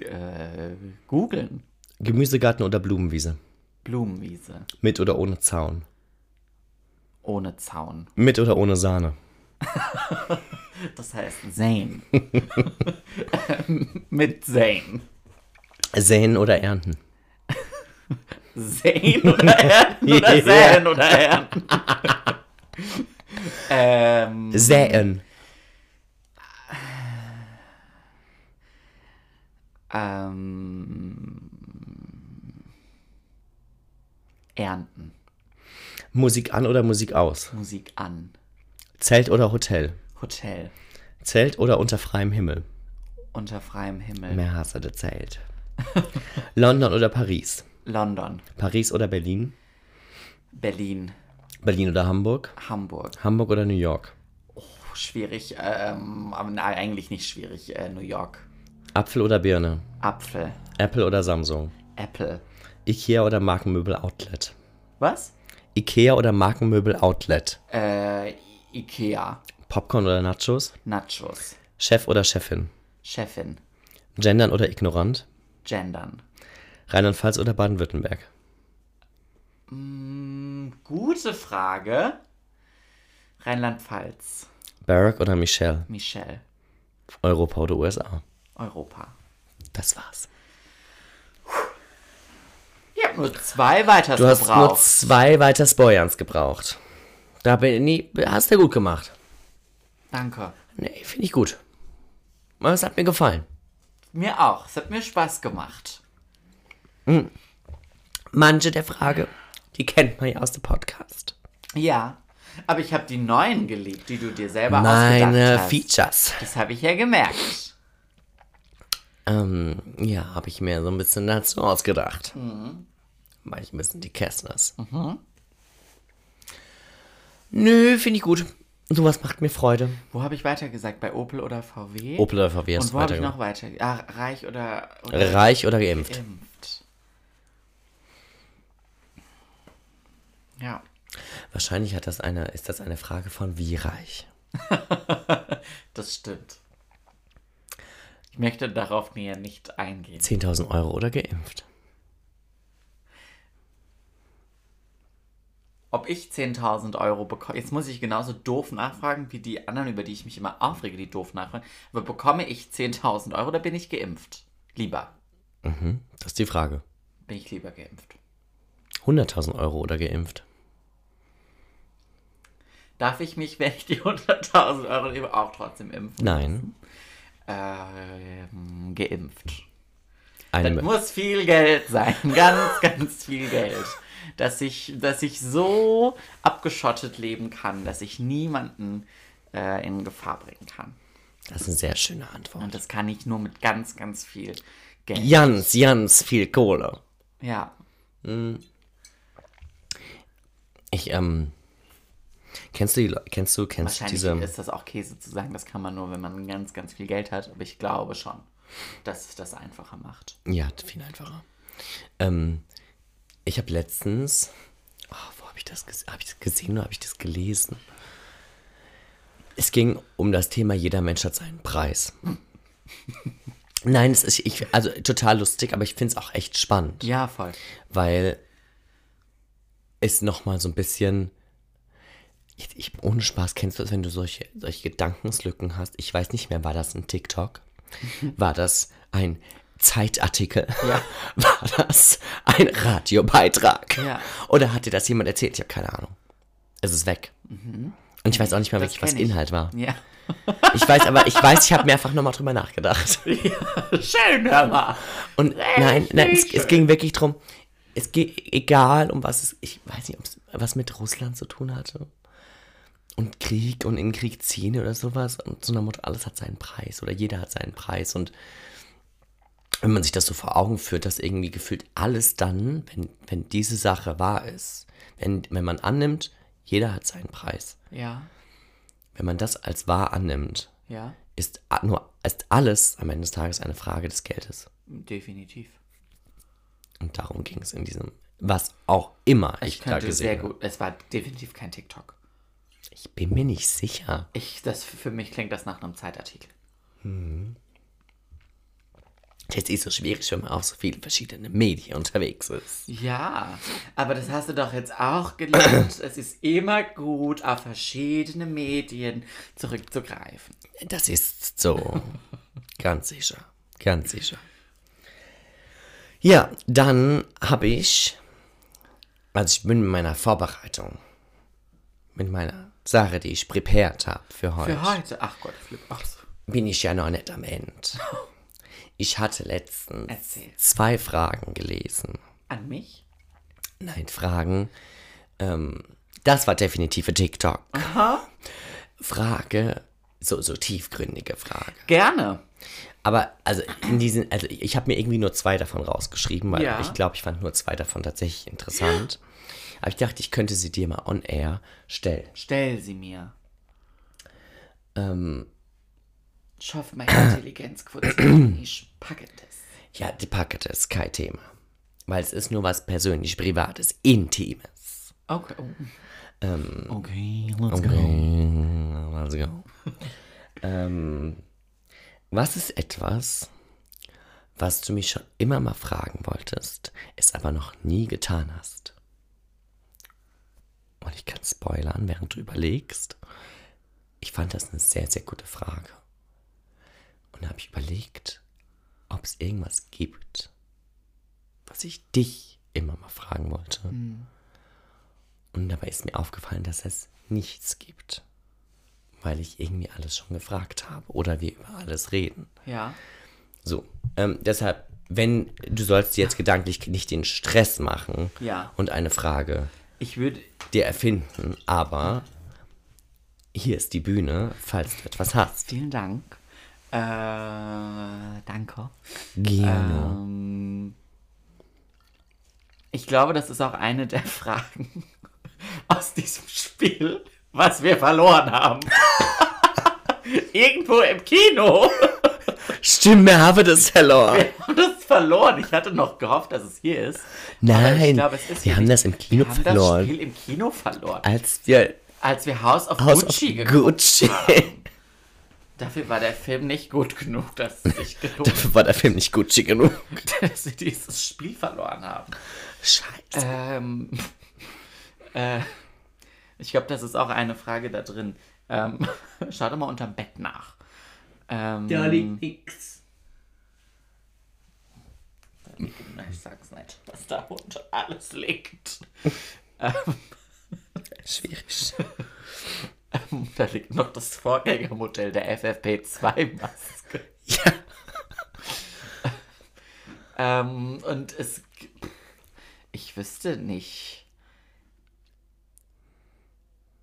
Speaker 1: Äh, googeln.
Speaker 2: Gemüsegarten oder Blumenwiese?
Speaker 1: Blumenwiese.
Speaker 2: Mit oder ohne Zaun?
Speaker 1: Ohne Zaun.
Speaker 2: Mit oder ohne Sahne? *laughs*
Speaker 1: Das heißt Zane. *laughs* Mit Zane.
Speaker 2: Säen oder ernten?
Speaker 1: Säen oder ernten oder *laughs*
Speaker 2: Ja.
Speaker 1: säen oder ernten. ähm,
Speaker 2: Säen.
Speaker 1: Ähm, ernten.
Speaker 2: Musik an oder Musik aus?
Speaker 1: Musik an.
Speaker 2: Zelt oder Hotel?
Speaker 1: Hotel.
Speaker 2: Zelt oder unter freiem Himmel?
Speaker 1: Unter freiem Himmel.
Speaker 2: Mehr hasse der Zelt. *laughs* London oder Paris?
Speaker 1: London.
Speaker 2: Paris oder Berlin?
Speaker 1: Berlin.
Speaker 2: Berlin oder Hamburg?
Speaker 1: Hamburg.
Speaker 2: Hamburg oder New York?
Speaker 1: Schwierig, ähm, aber nein, eigentlich nicht schwierig. Äh, New York.
Speaker 2: Apfel oder Birne?
Speaker 1: Apfel.
Speaker 2: Apple oder Samsung?
Speaker 1: Apple.
Speaker 2: Ikea oder Markenmöbel Outlet?
Speaker 1: Was?
Speaker 2: Ikea oder Markenmöbel Outlet?
Speaker 1: Äh, Ikea.
Speaker 2: Popcorn oder Nachos?
Speaker 1: Nachos.
Speaker 2: Chef oder Chefin?
Speaker 1: Chefin.
Speaker 2: Gendern oder ignorant?
Speaker 1: Gendern.
Speaker 2: Rheinland-Pfalz oder Baden-Württemberg?
Speaker 1: Gute Frage. Rheinland-Pfalz.
Speaker 2: Barack oder Michelle?
Speaker 1: Michelle.
Speaker 2: Europa oder USA?
Speaker 1: Europa.
Speaker 2: Das war's.
Speaker 1: Ich habe nur zwei weiter
Speaker 2: Du hast nur
Speaker 1: gebraucht.
Speaker 2: zwei weiter Spoyans gebraucht. Da bin ich, hast du gut gemacht.
Speaker 1: Danke.
Speaker 2: Nee, finde ich gut. Es hat mir gefallen.
Speaker 1: Mir auch. Es hat mir Spaß gemacht.
Speaker 2: Manche der Frage, die kennt man ja aus dem Podcast.
Speaker 1: Ja. Aber ich habe die neuen geliebt, die du dir selber
Speaker 2: Meine
Speaker 1: ausgedacht hast.
Speaker 2: Features.
Speaker 1: Das habe ich ja gemerkt.
Speaker 2: Ähm, ja, habe ich mir so ein bisschen dazu ausgedacht. Weil ich ein bisschen die Kästners. Nö, finde ich gut. Sowas macht mir Freude.
Speaker 1: Wo habe ich weiter gesagt? Bei Opel oder VW?
Speaker 2: Opel oder VW hast
Speaker 1: Und wo habe ich noch weiter? Ah, reich oder, oder
Speaker 2: Reich oder geimpft?
Speaker 1: geimpft. Ja.
Speaker 2: Wahrscheinlich hat das eine, ist das eine Frage von wie reich. *laughs*
Speaker 1: Das stimmt. Ich möchte darauf näher nicht eingehen.
Speaker 2: 10.000 Euro oder geimpft?
Speaker 1: Ob ich 10.000 Euro bekomme, jetzt muss ich genauso doof nachfragen wie die anderen, über die ich mich immer aufrege, die doof nachfragen. Aber bekomme ich 10.000 Euro oder bin ich geimpft? Lieber.
Speaker 2: Das ist die Frage.
Speaker 1: Bin ich lieber geimpft.
Speaker 2: 100.000 Euro oder geimpft?
Speaker 1: Darf ich mich, wenn ich die 100.000 Euro lebe, auch trotzdem impfen?
Speaker 2: Nein.
Speaker 1: Ähm, geimpft.
Speaker 2: Eine,
Speaker 1: Das muss viel Geld sein. *laughs* Ganz, ganz viel Geld. Dass ich, dass ich so abgeschottet leben kann, dass ich niemanden äh, in Gefahr bringen kann.
Speaker 2: das ist eine sehr schöne Antwort.
Speaker 1: Und das kann ich nur mit ganz, ganz viel Geld.
Speaker 2: Ganz, ganz viel Kohle.
Speaker 1: Ja.
Speaker 2: Ich, ähm, kennst du kennst du, kennst du
Speaker 1: Wahrscheinlich
Speaker 2: diese,
Speaker 1: ist das auch Käse zu sagen, das kann man nur, wenn man ganz, ganz viel Geld hat. Aber ich glaube schon, dass es das einfacher macht.
Speaker 2: ja, viel einfacher. Ähm, ich habe letztens, oh, wo habe ich das, hab ich das gesehen oder habe ich das gelesen? Es ging um das Thema, jeder Mensch hat seinen Preis. *laughs* Nein, es ist, ich, also total lustig, aber ich finde es auch echt spannend.
Speaker 1: Ja, voll.
Speaker 2: weil es nochmal so ein bisschen. Ich, ich, ohne Spaß kennst du das, wenn du solche, solche Gedankenslücken hast. Ich weiß nicht mehr, war das ein TikTok? *laughs* War das ein Zeitartikel?
Speaker 1: Ja. *laughs*
Speaker 2: War das ein Radiobeitrag?
Speaker 1: Ja.
Speaker 2: Oder hat dir das jemand erzählt? Ich habe keine Ahnung. Es ist weg. Und ich weiß auch nicht mehr,
Speaker 1: Das
Speaker 2: wirklich, was
Speaker 1: ich.
Speaker 2: Inhalt war.
Speaker 1: Ja.
Speaker 2: Ich weiß aber, ich weiß, ich habe mir einfach nochmal drüber nachgedacht. *laughs*
Speaker 1: Schön, hör mal.
Speaker 2: Und nein, nein, es, es ging wirklich drum. Es geht egal, um was es. Ich weiß nicht, ob es was mit Russland zu tun hatte. Und Krieg und in Krieg ziehen oder sowas. Und so einer Motto, alles hat seinen Preis oder jeder hat seinen Preis. Und wenn man sich das so vor Augen führt, dass irgendwie gefühlt alles dann, wenn, wenn diese Sache wahr ist, wenn, wenn man annimmt, jeder hat seinen Preis.
Speaker 1: Ja,
Speaker 2: Wenn man das als wahr annimmt,
Speaker 1: ja,
Speaker 2: ist nur ist alles am Ende des Tages eine Frage des Geldes.
Speaker 1: definitiv.
Speaker 2: Und darum ging es in diesem, was auch immer ich,
Speaker 1: Ich
Speaker 2: da gesehen
Speaker 1: sehr
Speaker 2: habe.
Speaker 1: gut. Es war definitiv kein TikTok.
Speaker 2: Ich bin mir nicht sicher.
Speaker 1: Ich, das für mich klingt das nach einem Zeitartikel.
Speaker 2: Das ist so schwierig, wenn man auf so viele verschiedene Medien unterwegs ist.
Speaker 1: Ja, aber das hast du doch jetzt auch gelernt. es ist immer gut, auf verschiedene Medien zurückzugreifen.
Speaker 2: Das ist so. *laughs* ganz sicher. Ganz sicher. Ja, dann habe ich, also ich bin mit meiner Vorbereitung, mit meiner Sache, die ich prepared habe für heute,
Speaker 1: Für heute. Ach Gott, Flip. Ach so.
Speaker 2: bin ich ja noch nicht am Ende. *laughs* Ich hatte letztens
Speaker 1: Erzähl.
Speaker 2: zwei Fragen gelesen.
Speaker 1: An mich?
Speaker 2: Nein, Fragen. Ähm, das war definitiv ein TikTok. Frage, so, so tiefgründige Frage.
Speaker 1: Gerne.
Speaker 2: Aber also in diesen, also ich habe mir irgendwie nur zwei davon rausgeschrieben, weil
Speaker 1: Ja.
Speaker 2: ich glaube, ich fand nur zwei davon tatsächlich interessant. Aber ich dachte, ich könnte sie dir mal on air stellen.
Speaker 1: Stell sie mir.
Speaker 2: Ähm,
Speaker 1: Ich hoffe, meine Intelligenzquotient. Ich packe das.
Speaker 2: ja, die Packet ist kein Thema. Weil es ist nur was persönlich, privates, intimes.
Speaker 1: Okay. Oh.
Speaker 2: Ähm,
Speaker 1: Okay, let's
Speaker 2: Okay, let's go. *laughs* ähm, was ist etwas, was du mich schon immer mal fragen wolltest, es aber noch nie getan hast? Und ich kann spoilern, während du überlegst. Ich fand das eine sehr, sehr gute Frage. Und da habe ich überlegt, ob es irgendwas gibt, was ich dich immer mal fragen wollte. Und dabei ist mir aufgefallen, dass es nichts gibt. Weil ich irgendwie alles schon gefragt habe oder wir über alles reden.
Speaker 1: Ja.
Speaker 2: So, ähm, deshalb, wenn du sollst jetzt gedanklich nicht den Stress machen
Speaker 1: Ja.
Speaker 2: und eine Frage
Speaker 1: Ich würde.
Speaker 2: Dir erfinden, aber hier ist die Bühne, falls du etwas hast.
Speaker 1: Vielen Dank. Äh, danke.
Speaker 2: Gerne.
Speaker 1: Ähm, ich glaube, das ist auch eine der *laughs* Fragen aus diesem Spiel, was wir verloren haben. *laughs* Irgendwo im Kino.
Speaker 2: Stimmt, wir haben das verloren.
Speaker 1: Wir haben das verloren. Ich hatte noch gehofft, dass es hier ist.
Speaker 2: Nein,
Speaker 1: es ist
Speaker 2: wir haben
Speaker 1: nicht.
Speaker 2: das im Kino
Speaker 1: wir haben
Speaker 2: verloren.
Speaker 1: das Spiel im Kino verloren.
Speaker 2: Als wir
Speaker 1: Als wir House of
Speaker 2: House
Speaker 1: Gucci
Speaker 2: of Gucci.
Speaker 1: Dafür war der Film nicht gut genug, dass es sich *laughs* gelohnt
Speaker 2: Dafür war der Film nicht Gucci genug. *laughs*
Speaker 1: dass sie dieses Spiel verloren haben.
Speaker 2: Scheiße.
Speaker 1: Ähm, *laughs* äh, ich glaube, das ist auch eine Frage da drin. Ähm, schau doch mal unterm Bett nach. Ähm, da liegt- na, Ich sag's nicht, was da unter alles liegt. ähm,
Speaker 2: Schwierig.
Speaker 1: da liegt noch das Vorgängermodell der FFP2-Maske.
Speaker 2: Ja.
Speaker 1: Ähm, und es. Ich wüsste nicht.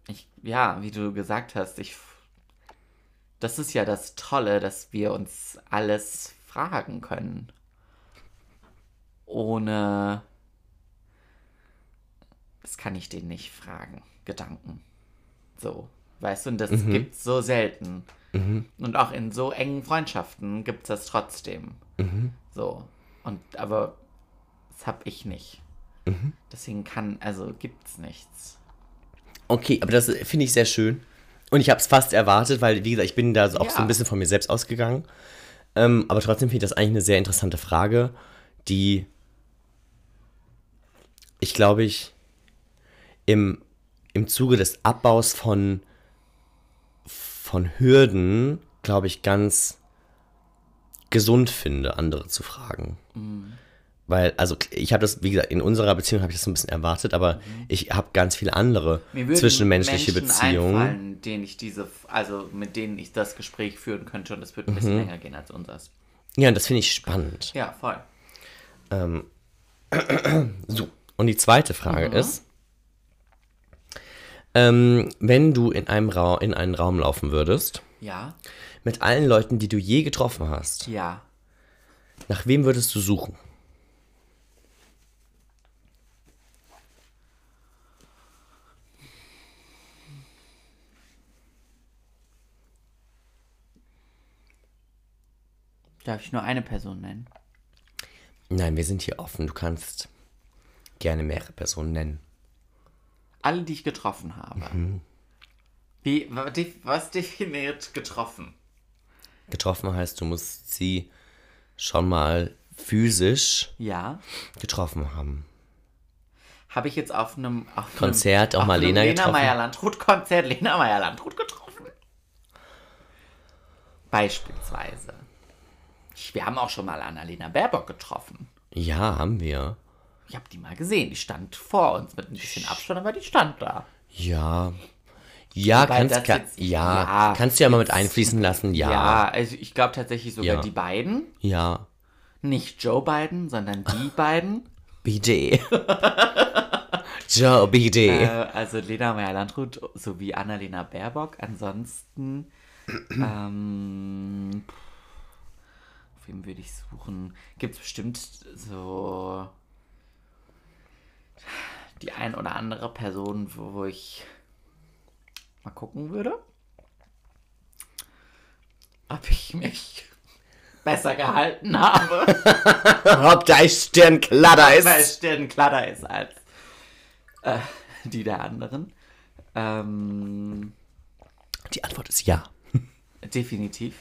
Speaker 1: Ich, ja, wie du gesagt hast, ich. Das ist ja das Tolle, dass wir uns alles fragen können. Ohne. Das kann ich den nicht fragen. Gedanken. So. Weißt du, und das gibt's so selten. Und auch in so engen Freundschaften gibt's das trotzdem. So. Und aber das hab ich nicht. Deswegen kann, also gibt's nichts.
Speaker 2: Okay, aber das finde ich sehr schön. Und ich habe es fast erwartet, weil, wie gesagt, ich bin da so auch so
Speaker 1: Ja.
Speaker 2: ein bisschen von mir selbst ausgegangen. Ähm, aber trotzdem finde ich das eigentlich eine sehr interessante Frage, die ich glaube ich im, im Zuge des Abbaus von, von Hürden, glaube ich, ganz gesund finde, andere zu fragen. Weil, also ich habe das, wie gesagt, in unserer Beziehung habe ich das so ein bisschen erwartet, aber ich habe ganz viele andere zwischenmenschliche
Speaker 1: Menschen
Speaker 2: Beziehungen.
Speaker 1: denen ich diese, also mit denen ich das Gespräch führen könnte und es wird ein bisschen länger gehen als unseres.
Speaker 2: Ja, und das finde ich spannend.
Speaker 1: Ja, voll. *clears throat*
Speaker 2: So, und die zweite Frage ist, Ähm, wenn du in, einem Ra in einen Raum laufen würdest,
Speaker 1: Ja.
Speaker 2: mit allen Leuten, die du je getroffen hast,
Speaker 1: Ja.
Speaker 2: nach wem würdest du suchen?
Speaker 1: Darf ich nur eine Person nennen?
Speaker 2: Nein, wir sind hier offen. Du kannst gerne mehrere Personen nennen.
Speaker 1: Alle, die ich getroffen habe. Wie, wa- def- was definiert getroffen?
Speaker 2: Getroffen heißt, du musst sie schon mal physisch
Speaker 1: Ja.
Speaker 2: getroffen haben.
Speaker 1: Habe ich jetzt auf einem auf einem-
Speaker 2: Konzert auch
Speaker 1: auf
Speaker 2: mal
Speaker 1: einem
Speaker 2: Lena
Speaker 1: Lena
Speaker 2: getroffen?
Speaker 1: Meyer-Landrut-Konzert Lena Meyer-Landrut getroffen? Beispielsweise. Wir haben auch schon mal Annalena Baerbock getroffen.
Speaker 2: Ja, haben wir.
Speaker 1: Ich habe die mal gesehen. Die stand vor uns mit ein bisschen Abstand, aber die stand da.
Speaker 2: Ja. Ja,
Speaker 1: Wobei
Speaker 2: kannst,
Speaker 1: das
Speaker 2: ka
Speaker 1: jetzt-
Speaker 2: ja,
Speaker 1: ja,
Speaker 2: kannst du ja mal mit einfließen lassen. Ja.
Speaker 1: Ja, also ich glaube tatsächlich sogar
Speaker 2: Ja.
Speaker 1: die beiden.
Speaker 2: Ja.
Speaker 1: Nicht Joe Biden, sondern die *laughs* beiden.
Speaker 2: BD. *laughs* Joe BD.
Speaker 1: Äh, also Lena Meyer-Landrut sowie Annalena Baerbock. Ansonsten, *clears throat* ähm, auf wen würde ich suchen? Gibt es bestimmt so die ein oder andere Person, wo, ich mal gucken würde, ob ich mich besser gehalten habe, *laughs*
Speaker 2: Ob dein Stirn klatter
Speaker 1: weil
Speaker 2: ist.
Speaker 1: Stirn glatter ist als äh, die der anderen. Ähm,
Speaker 2: Die Antwort ist ja.
Speaker 1: Definitiv.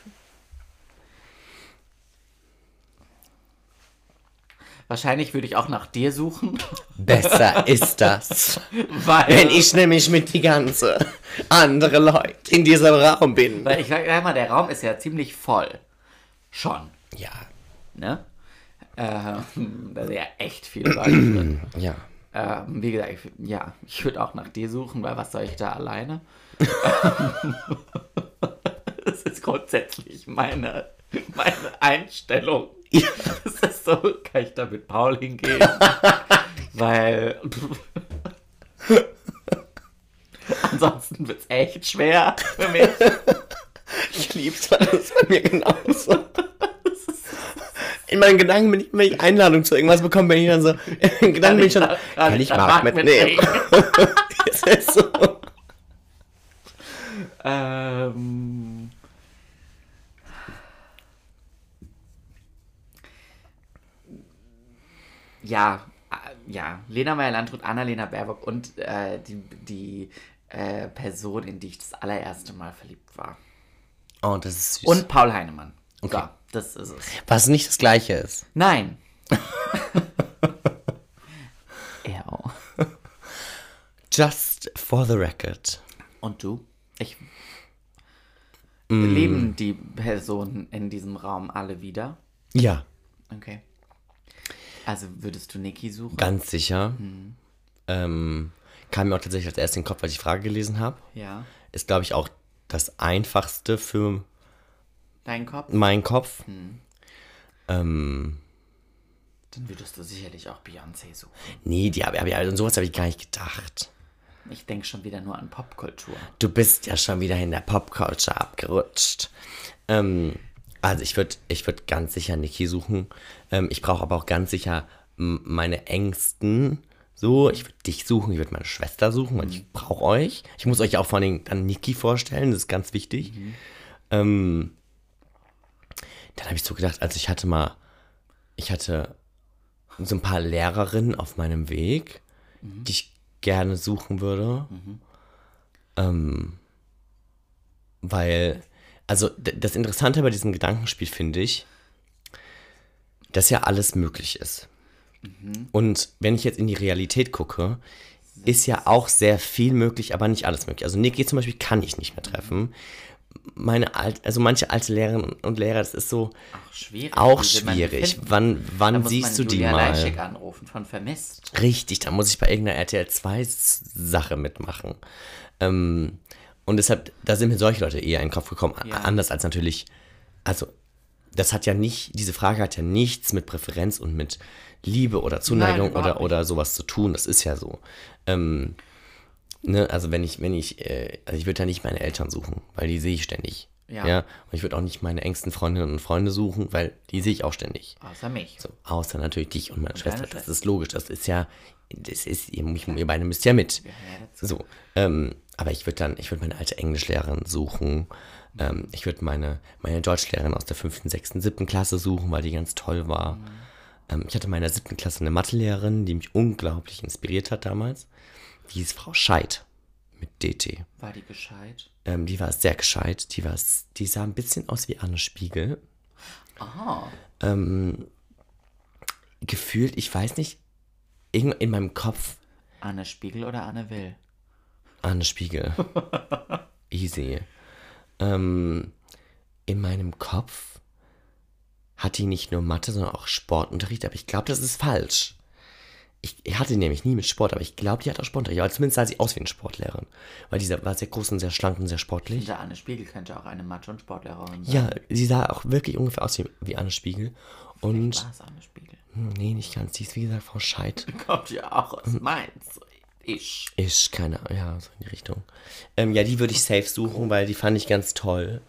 Speaker 1: Wahrscheinlich würde ich auch nach dir suchen,
Speaker 2: Besser ist das. *laughs*
Speaker 1: weil,
Speaker 2: Wenn ich nämlich mit die ganze andere Leute in diesem Raum bin.
Speaker 1: weil ich sag mal, der Raum ist ja ziemlich voll. Schon,
Speaker 2: Ja.
Speaker 1: ne? Ähm, da sind ja echt viele Leute drin. *clears throat*
Speaker 2: Ja.
Speaker 1: Ähm, wie gesagt, ich, ja, ich würde auch nach dir suchen, weil was soll ich da alleine? *laughs* *laughs* das ist grundsätzlich meine, meine Einstellung.
Speaker 2: Ja.
Speaker 1: Das ist so, kann ich da mit Paul hingehen? *laughs* weil ansonsten wird es echt schwer für mich.
Speaker 2: Ich lieb's, weil das bei mir genauso. In meinen Gedanken bin ich, wenn ich Einladung zu irgendwas bekomme, bin ich dann so, in Gedanken bin ich schon,
Speaker 1: da-
Speaker 2: kann ich
Speaker 1: da
Speaker 2: Marc
Speaker 1: Marc
Speaker 2: mitnehmen? Das *laughs* ist so.
Speaker 1: Ähm, ja, äh, ja, Lena Meyer-Landrut, Annalena Baerbock und äh, die, die äh, Person, in die ich das allererste Mal verliebt war.
Speaker 2: Oh, das ist süß.
Speaker 1: Und Paul Heinemann.
Speaker 2: Okay.
Speaker 1: So, das ist es.
Speaker 2: Was nicht das Gleiche ist.
Speaker 1: Nein. *laughs* auch.
Speaker 2: Just for the record.
Speaker 1: Und du? Ich. Leben die Personen in diesem Raum alle wieder?
Speaker 2: Ja,
Speaker 1: Okay. Also würdest du Niki suchen?
Speaker 2: ganz sicher. Ähm, kam mir auch tatsächlich als erstes in den Kopf, als ich die Frage gelesen habe.
Speaker 1: Ja.
Speaker 2: Ist, glaube ich, auch das Einfachste für
Speaker 1: Dein Kopf?
Speaker 2: meinen Kopf. Ähm,
Speaker 1: Dann würdest du sicherlich auch Beyoncé suchen.
Speaker 2: nee, die habe hab, ich- an sowas habe ich gar nicht gedacht.
Speaker 1: Ich denke schon wieder nur an Popkultur.
Speaker 2: Du bist ja schon wieder in der Popculture abgerutscht. Ähm, also ich würde ich würd ganz sicher Niki suchen. Ähm, ich brauche aber auch ganz sicher meine Ängsten. So, ich würde dich suchen, ich würde meine Schwester suchen, weil ich brauche euch. Ich muss euch auch vor allem dann Niki vorstellen, das ist ganz wichtig. Ähm, dann habe ich so gedacht, also ich hatte mal, ich hatte so ein paar Lehrerinnen auf meinem Weg, die ich gerne suchen würde. Ähm, weil, also das Interessante bei diesem Gedankenspiel finde ich, dass ja alles möglich ist. Und wenn ich jetzt in die Realität gucke, ist ja auch sehr viel möglich, aber nicht alles möglich. Also Niki zum Beispiel kann ich nicht mehr treffen. Meine alt, also manche alte Lehrerinnen und Lehrer, das ist so
Speaker 1: Auch schwierig.
Speaker 2: auch schwierig. Wann, wann siehst du die
Speaker 1: Julia
Speaker 2: mal?
Speaker 1: Leischig anrufen von Vermisst.
Speaker 2: Richtig, da muss ich bei irgendeiner RTL 2 Sache mitmachen. Ähm, und deshalb, da sind mir solche Leute eher in den Kopf gekommen.
Speaker 1: Ja.
Speaker 2: Anders als natürlich, also, das hat ja nicht, diese Frage hat ja nichts mit Präferenz und mit Liebe oder Zuneigung
Speaker 1: überhaupt
Speaker 2: oder, oder sowas zu tun. Das ist ja so. Ähm, Ne, also wenn ich, wenn ich, äh, also ich würde da nicht meine Eltern suchen, weil die sehe ich ständig.
Speaker 1: Ja.
Speaker 2: ja. Und ich würde auch nicht meine engsten Freundinnen und Freunde suchen, weil die sehe ich auch ständig.
Speaker 1: Außer mich.
Speaker 2: So, außer natürlich dich und meine Schwester.
Speaker 1: deine
Speaker 2: Das
Speaker 1: Schwester.
Speaker 2: ist logisch. Das ist ja, das ist, ihr, ihr beide müsst ja mit.
Speaker 1: Ja.
Speaker 2: So, ähm, aber ich würde dann, ich würde meine alte Englischlehrerin suchen. Ähm, ich würde meine, meine Deutschlehrerin aus der fünften, sechsten, siebten Klasse suchen, weil die ganz toll war. Ähm, ich hatte in meiner siebten Klasse eine Mathelehrerin, die mich unglaublich inspiriert hat damals. Die ist Frau Scheid mit DT.
Speaker 1: War die gescheit?
Speaker 2: Ähm, die war sehr gescheit. Die, war, die sah ein bisschen aus wie Anne Spiegel.
Speaker 1: Ah.
Speaker 2: Ähm, gefühlt, ich weiß nicht, irgend- in meinem Kopf
Speaker 1: Anne Spiegel oder Anne Will?
Speaker 2: Anne Spiegel. *laughs* Easy. Ähm, in meinem Kopf hat die nicht nur Mathe, sondern auch Sportunterricht, aber ich glaube, das ist falsch. Ich, ich hatte nämlich nie mit Sport, aber ich glaube, die hat auch. Aber zumindest sah sie aus wie eine Sportlehrerin. Weil die war sehr groß und sehr schlank und sehr sportlich.
Speaker 1: Hinter Anne Spiegel könnte auch eine Mathe- und Sportlehrerin sein.
Speaker 2: Ja, sie sah auch wirklich ungefähr aus wie, wie Anne Spiegel. Und,
Speaker 1: War es Anne Spiegel?
Speaker 2: hm, nee, nicht ganz. Die ist, wie gesagt, Frau Scheid. *laughs*
Speaker 1: Kommt ja auch aus Mainz. Ich.
Speaker 2: Ist keine, ja, so in die Richtung. Ähm, ja, die würde ich safe suchen, weil die fand ich ganz toll.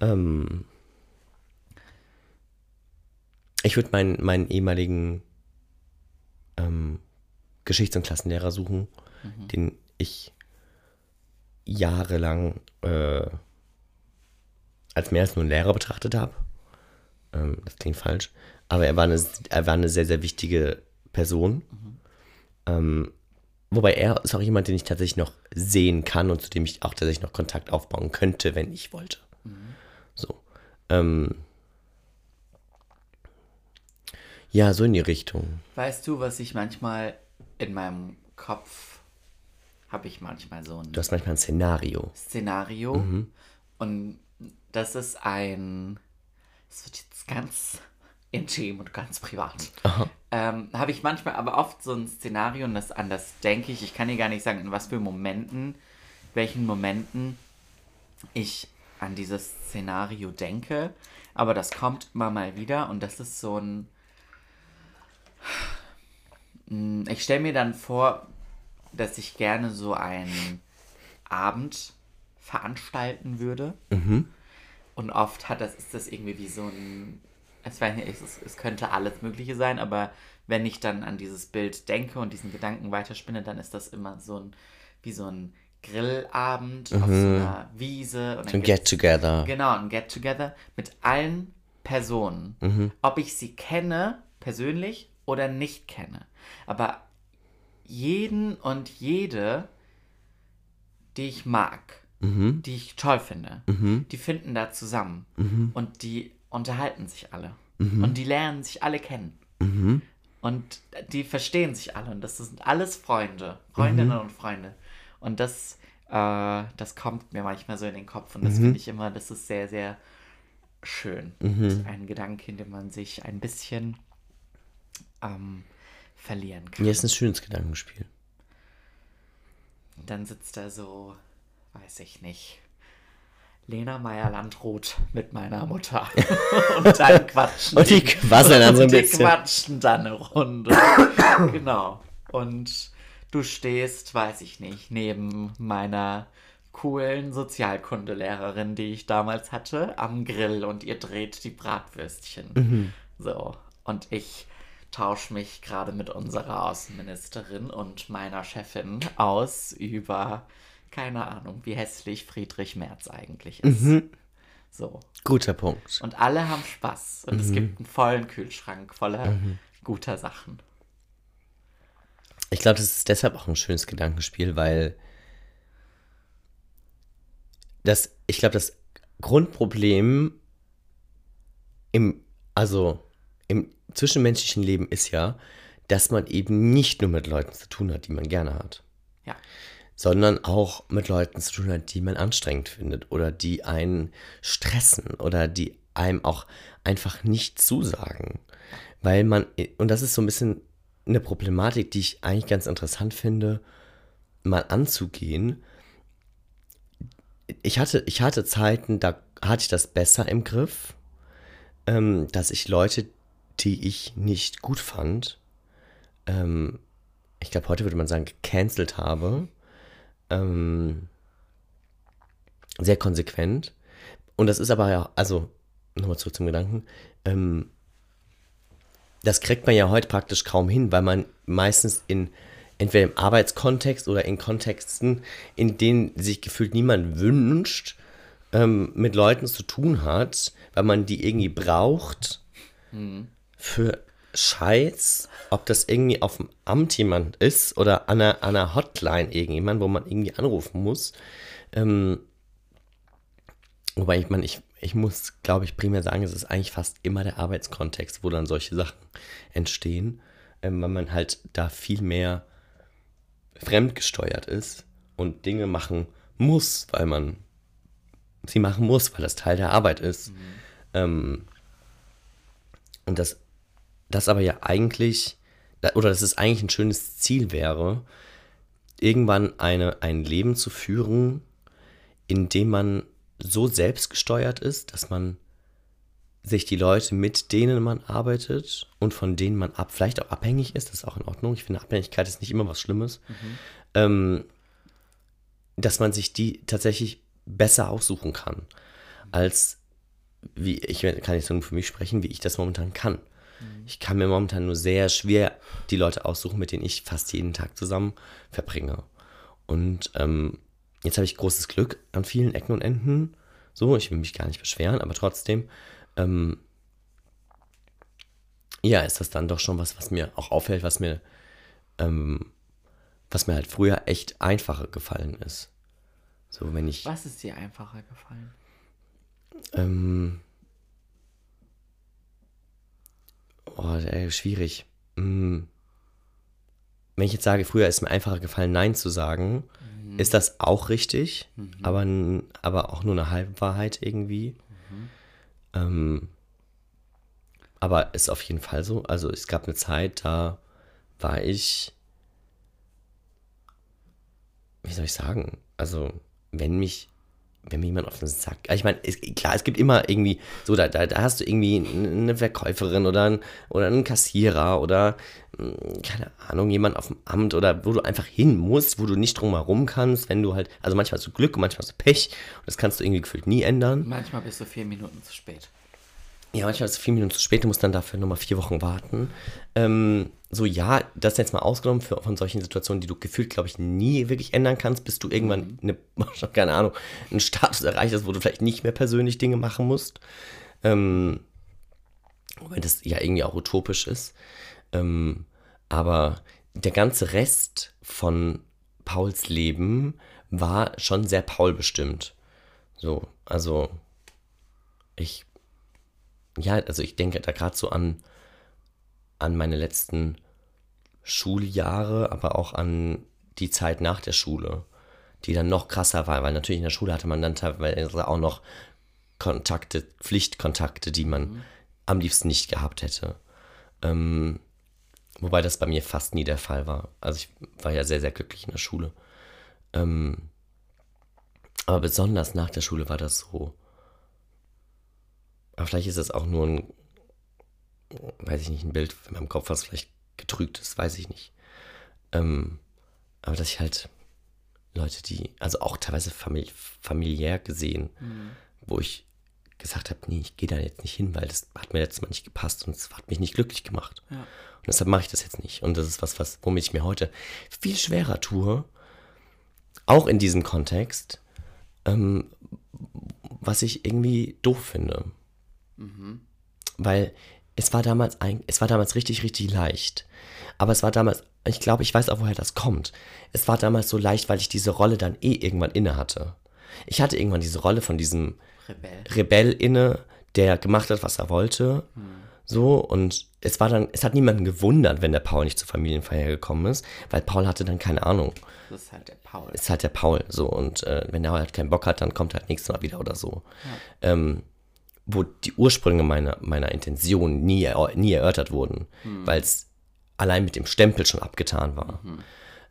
Speaker 2: Ähm, ich würde meinen, meinen ehemaligen ähm, Geschichts- und Klassenlehrer suchen, den ich jahrelang äh, als mehr als nur einen Lehrer betrachtet habe. Ähm, das klingt falsch. Aber er war eine, er war eine sehr, sehr wichtige Person. Ähm, wobei er ist auch jemand, den ich tatsächlich noch sehen kann und zu dem ich auch tatsächlich noch Kontakt aufbauen könnte, wenn ich wollte. So. Ähm, ja, so in die Richtung.
Speaker 1: Weißt du, was ich manchmal in meinem Kopf habe ich manchmal so ein
Speaker 2: Du hast manchmal ein Szenario.
Speaker 1: Szenario und das ist ein, es wird jetzt ganz intim und ganz privat. Ähm, habe ich manchmal aber oft so ein Szenario und das an das denke ich. Ich kann dir gar nicht sagen, in was für Momenten, welchen Momenten ich an dieses Szenario denke, aber das kommt immer mal wieder und das ist so ein ich stelle mir dann vor, dass ich gerne so einen Abend veranstalten würde. Und oft hat das, ist das irgendwie wie so ein. Es, weiß nicht, es, es könnte alles Mögliche sein, aber wenn ich dann an dieses Bild denke und diesen Gedanken weiterspinne, dann ist das immer so ein, wie so ein Grillabend auf so einer Wiese. Und dann
Speaker 2: Ein Get-Together.
Speaker 1: Genau, ein Get-Together mit allen Personen. Ob ich sie kenne, persönlich, oder nicht kenne. Aber jeden und jede, die ich mag, die ich toll finde, die finden da zusammen. Und die unterhalten sich alle. Und die lernen sich alle kennen. Und die verstehen sich alle. Und das sind alles Freunde. Freundinnen und Freunde. Und das, äh, das kommt mir manchmal so in den Kopf. Und das finde ich immer, das ist sehr, sehr schön. Ein Gedanke, in dem man sich ein bisschen ähm, verlieren kann.
Speaker 2: Ja, ist ein schönes Gedankenspiel.
Speaker 1: Dann sitzt da so, weiß ich nicht, Lena Meyer-Landrut mit meiner Mutter. *laughs* und dann quatschen
Speaker 2: Und die quasseln dann so ein
Speaker 1: und die
Speaker 2: bisschen.
Speaker 1: quatschen dann eine Runde. genau. Und du stehst, weiß ich nicht, neben meiner coolen Sozialkundelehrerin, die ich damals hatte, am Grill und ihr dreht die Bratwürstchen.
Speaker 2: Mhm.
Speaker 1: So. Und ich tausche mich gerade mit unserer Außenministerin und meiner Chefin aus über, keine Ahnung, wie hässlich Friedrich Merz eigentlich ist.
Speaker 2: Mhm.
Speaker 1: So.
Speaker 2: Guter Punkt.
Speaker 1: Und alle haben Spaß. Und es
Speaker 2: Mhm.
Speaker 1: gibt einen vollen Kühlschrank voller guter Sachen.
Speaker 2: Ich glaube, das ist deshalb auch ein schönes Gedankenspiel, weil das, ich glaube, das Grundproblem im, also im zwischenmenschlichen Leben ist ja, dass man eben nicht nur mit Leuten zu tun hat, die man gerne hat,
Speaker 1: Ja.
Speaker 2: sondern auch mit Leuten zu tun hat, die man anstrengend findet oder die einen stressen oder die einem auch einfach nicht zusagen. Weil man, und das ist so ein bisschen eine Problematik, die ich eigentlich ganz interessant finde, mal anzugehen. Ich hatte, ich hatte Zeiten, da hatte ich das besser im Griff, ähm, dass ich Leute, die ich nicht gut fand, ähm, ich glaube, heute würde man sagen, gecancelt habe. ähm, sehr konsequent. Und das ist aber ja, also, nochmal zurück zum Gedanken, ähm, das kriegt man ja heute praktisch kaum hin, weil man meistens in entweder im Arbeitskontext oder in Kontexten, in denen sich gefühlt niemand wünscht, ähm, mit Leuten zu tun hat, weil man die irgendwie braucht für Scheiß, ob das irgendwie auf dem Amt jemand ist oder an einer, an einer Hotline irgendjemand, wo man irgendwie anrufen muss. Ähm, wobei ich meine, ich, ich muss, glaube ich, primär sagen, es ist eigentlich fast immer der Arbeitskontext, wo dann solche Sachen entstehen, ähm, weil man halt da viel mehr fremdgesteuert ist und Dinge machen muss, weil man sie machen muss, weil das Teil der Arbeit ist. Ähm, und das, das aber ja eigentlich, oder dass es eigentlich ein schönes Ziel wäre, irgendwann eine, ein Leben zu führen, in dem man so selbstgesteuert ist, dass man sich die Leute, mit denen man arbeitet und von denen man ab, vielleicht auch abhängig ist, das ist auch in Ordnung. Ich finde, Abhängigkeit ist nicht immer was Schlimmes. Ähm, dass man sich die tatsächlich besser aussuchen kann, als wie ich kann jetzt nur für mich sprechen, wie ich das momentan kann. Ich kann mir momentan nur sehr schwer die Leute aussuchen, mit denen ich fast jeden Tag zusammen verbringe. Und ähm, jetzt habe ich großes Glück an vielen Ecken und Enden. So, ich will mich gar nicht beschweren, aber trotzdem, ähm, ja, ist das dann doch schon was, was mir auch auffällt, was mir, ähm, was mir halt früher echt einfacher gefallen ist. So, wenn ich.
Speaker 1: Was ist dir einfacher gefallen?
Speaker 2: Ähm, oh, ey, schwierig. Hm. Wenn ich jetzt sage, früher ist mir einfacher gefallen, Nein zu sagen, ist das auch richtig, aber, n- aber auch nur eine Halbwahrheit irgendwie. Ähm, aber ist auf jeden Fall so. Also es gab eine Zeit, da war ich, wie soll ich sagen, also wenn mich, wenn mir jemand auf den Sack, also ich meine, es, klar, es gibt immer irgendwie, so, da, da, da hast du irgendwie eine Verkäuferin oder, ein, oder einen Kassierer oder, mh, keine Ahnung, jemand auf dem Amt oder wo du einfach hin musst, wo du nicht drum herum kannst, wenn du halt, also manchmal hast du Glück und manchmal hast du Pech und das kannst du irgendwie gefühlt nie ändern.
Speaker 1: Manchmal bist du vier Minuten zu spät.
Speaker 2: Ja, manchmal ist es vier Minuten zu spät, du musst dann dafür nochmal vier Wochen warten. Ähm, so, ja, das jetzt mal ausgenommen für, von solchen Situationen, die du gefühlt, glaube ich, nie wirklich ändern kannst, bis du irgendwann eine, *laughs* keine Ahnung, einen Status erreicht hast, wo du vielleicht nicht mehr persönlich Dinge machen musst. Ähm, weil das ja irgendwie auch utopisch ist. Ähm, aber der ganze Rest von Pauls Leben war schon sehr Paul bestimmt. So, also ich ja, also ich denke da gerade so an, an meine letzten Schuljahre, aber auch an die Zeit nach der Schule, die dann noch krasser war, weil natürlich in der Schule hatte man dann teilweise auch noch Kontakte, Pflichtkontakte, die man am liebsten nicht gehabt hätte. Ähm, wobei das bei mir fast nie der Fall war. Also ich war ja sehr, sehr glücklich in der Schule. Ähm, aber besonders nach der Schule war das so. Aber vielleicht ist es auch nur ein, weiß ich nicht, ein Bild in meinem Kopf, was vielleicht getrügt ist, weiß ich nicht. Ähm, aber dass ich halt Leute, die, also auch teilweise famili familiär gesehen, wo ich gesagt habe, nee, ich gehe da jetzt nicht hin, weil das hat mir letztes Mal nicht gepasst und es hat mich nicht glücklich gemacht.
Speaker 1: Ja.
Speaker 2: Und deshalb mache ich das jetzt nicht. Und das ist was, was, womit ich mir heute viel schwerer tue, auch in diesem Kontext, ähm, was ich irgendwie doof finde. Weil es war damals ein, es war damals richtig, richtig leicht. Aber es war damals, ich glaube, ich weiß auch, woher das kommt. Es war damals so leicht, weil ich diese Rolle dann eh irgendwann inne hatte. Ich hatte irgendwann diese Rolle von diesem
Speaker 1: Rebell.
Speaker 2: Rebell inne, der gemacht hat, was er wollte. So, und es war dann, es hat niemanden gewundert, wenn der Paul nicht zur Familienfeier gekommen ist, weil Paul hatte dann keine Ahnung.
Speaker 1: Das ist halt der Paul.
Speaker 2: Ist halt der Paul, so, und äh, wenn er halt keinen Bock hat, dann kommt er halt nächstes Mal wieder oder so. Ähm, wo die Ursprünge meiner, meiner Intention nie, nie erörtert wurden, weil es allein mit dem Stempel schon abgetan war.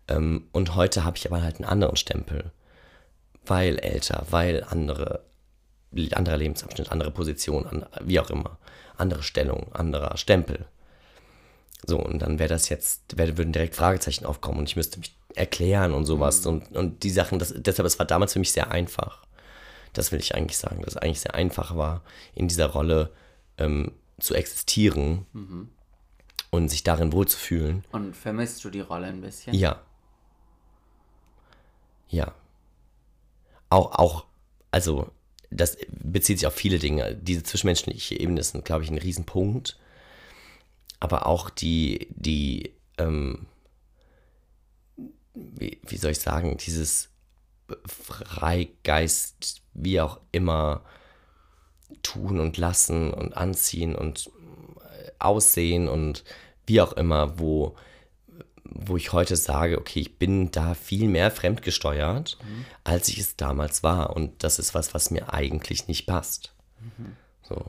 Speaker 2: Ähm, und heute habe ich aber halt einen anderen Stempel, weil älter, weil andere, anderer Lebensabschnitt, andere Position, an, wie auch immer, andere Stellung, anderer Stempel. So, und dann wäre das jetzt, wär, würden direkt Fragezeichen aufkommen und ich müsste mich erklären und sowas. Und, und die Sachen, das, deshalb, es war damals für mich sehr einfach. Das will ich eigentlich sagen, dass es eigentlich sehr einfach war, in dieser Rolle ähm, zu existieren und sich darin wohlzufühlen.
Speaker 1: Und vermisst du die Rolle ein bisschen?
Speaker 2: Ja. Ja. Auch, auch, also, das bezieht sich auf viele Dinge. Diese zwischenmenschliche Ebene sind, glaube ich, ein Riesenpunkt. Aber auch die, die, ähm, wie, wie soll ich sagen, dieses Freigeist, wie auch immer, tun und lassen und anziehen und äh, aussehen und wie auch immer, wo, wo ich heute sage, okay, ich bin da viel mehr fremdgesteuert, als ich es damals war. Und das ist was, was mir eigentlich nicht passt. So.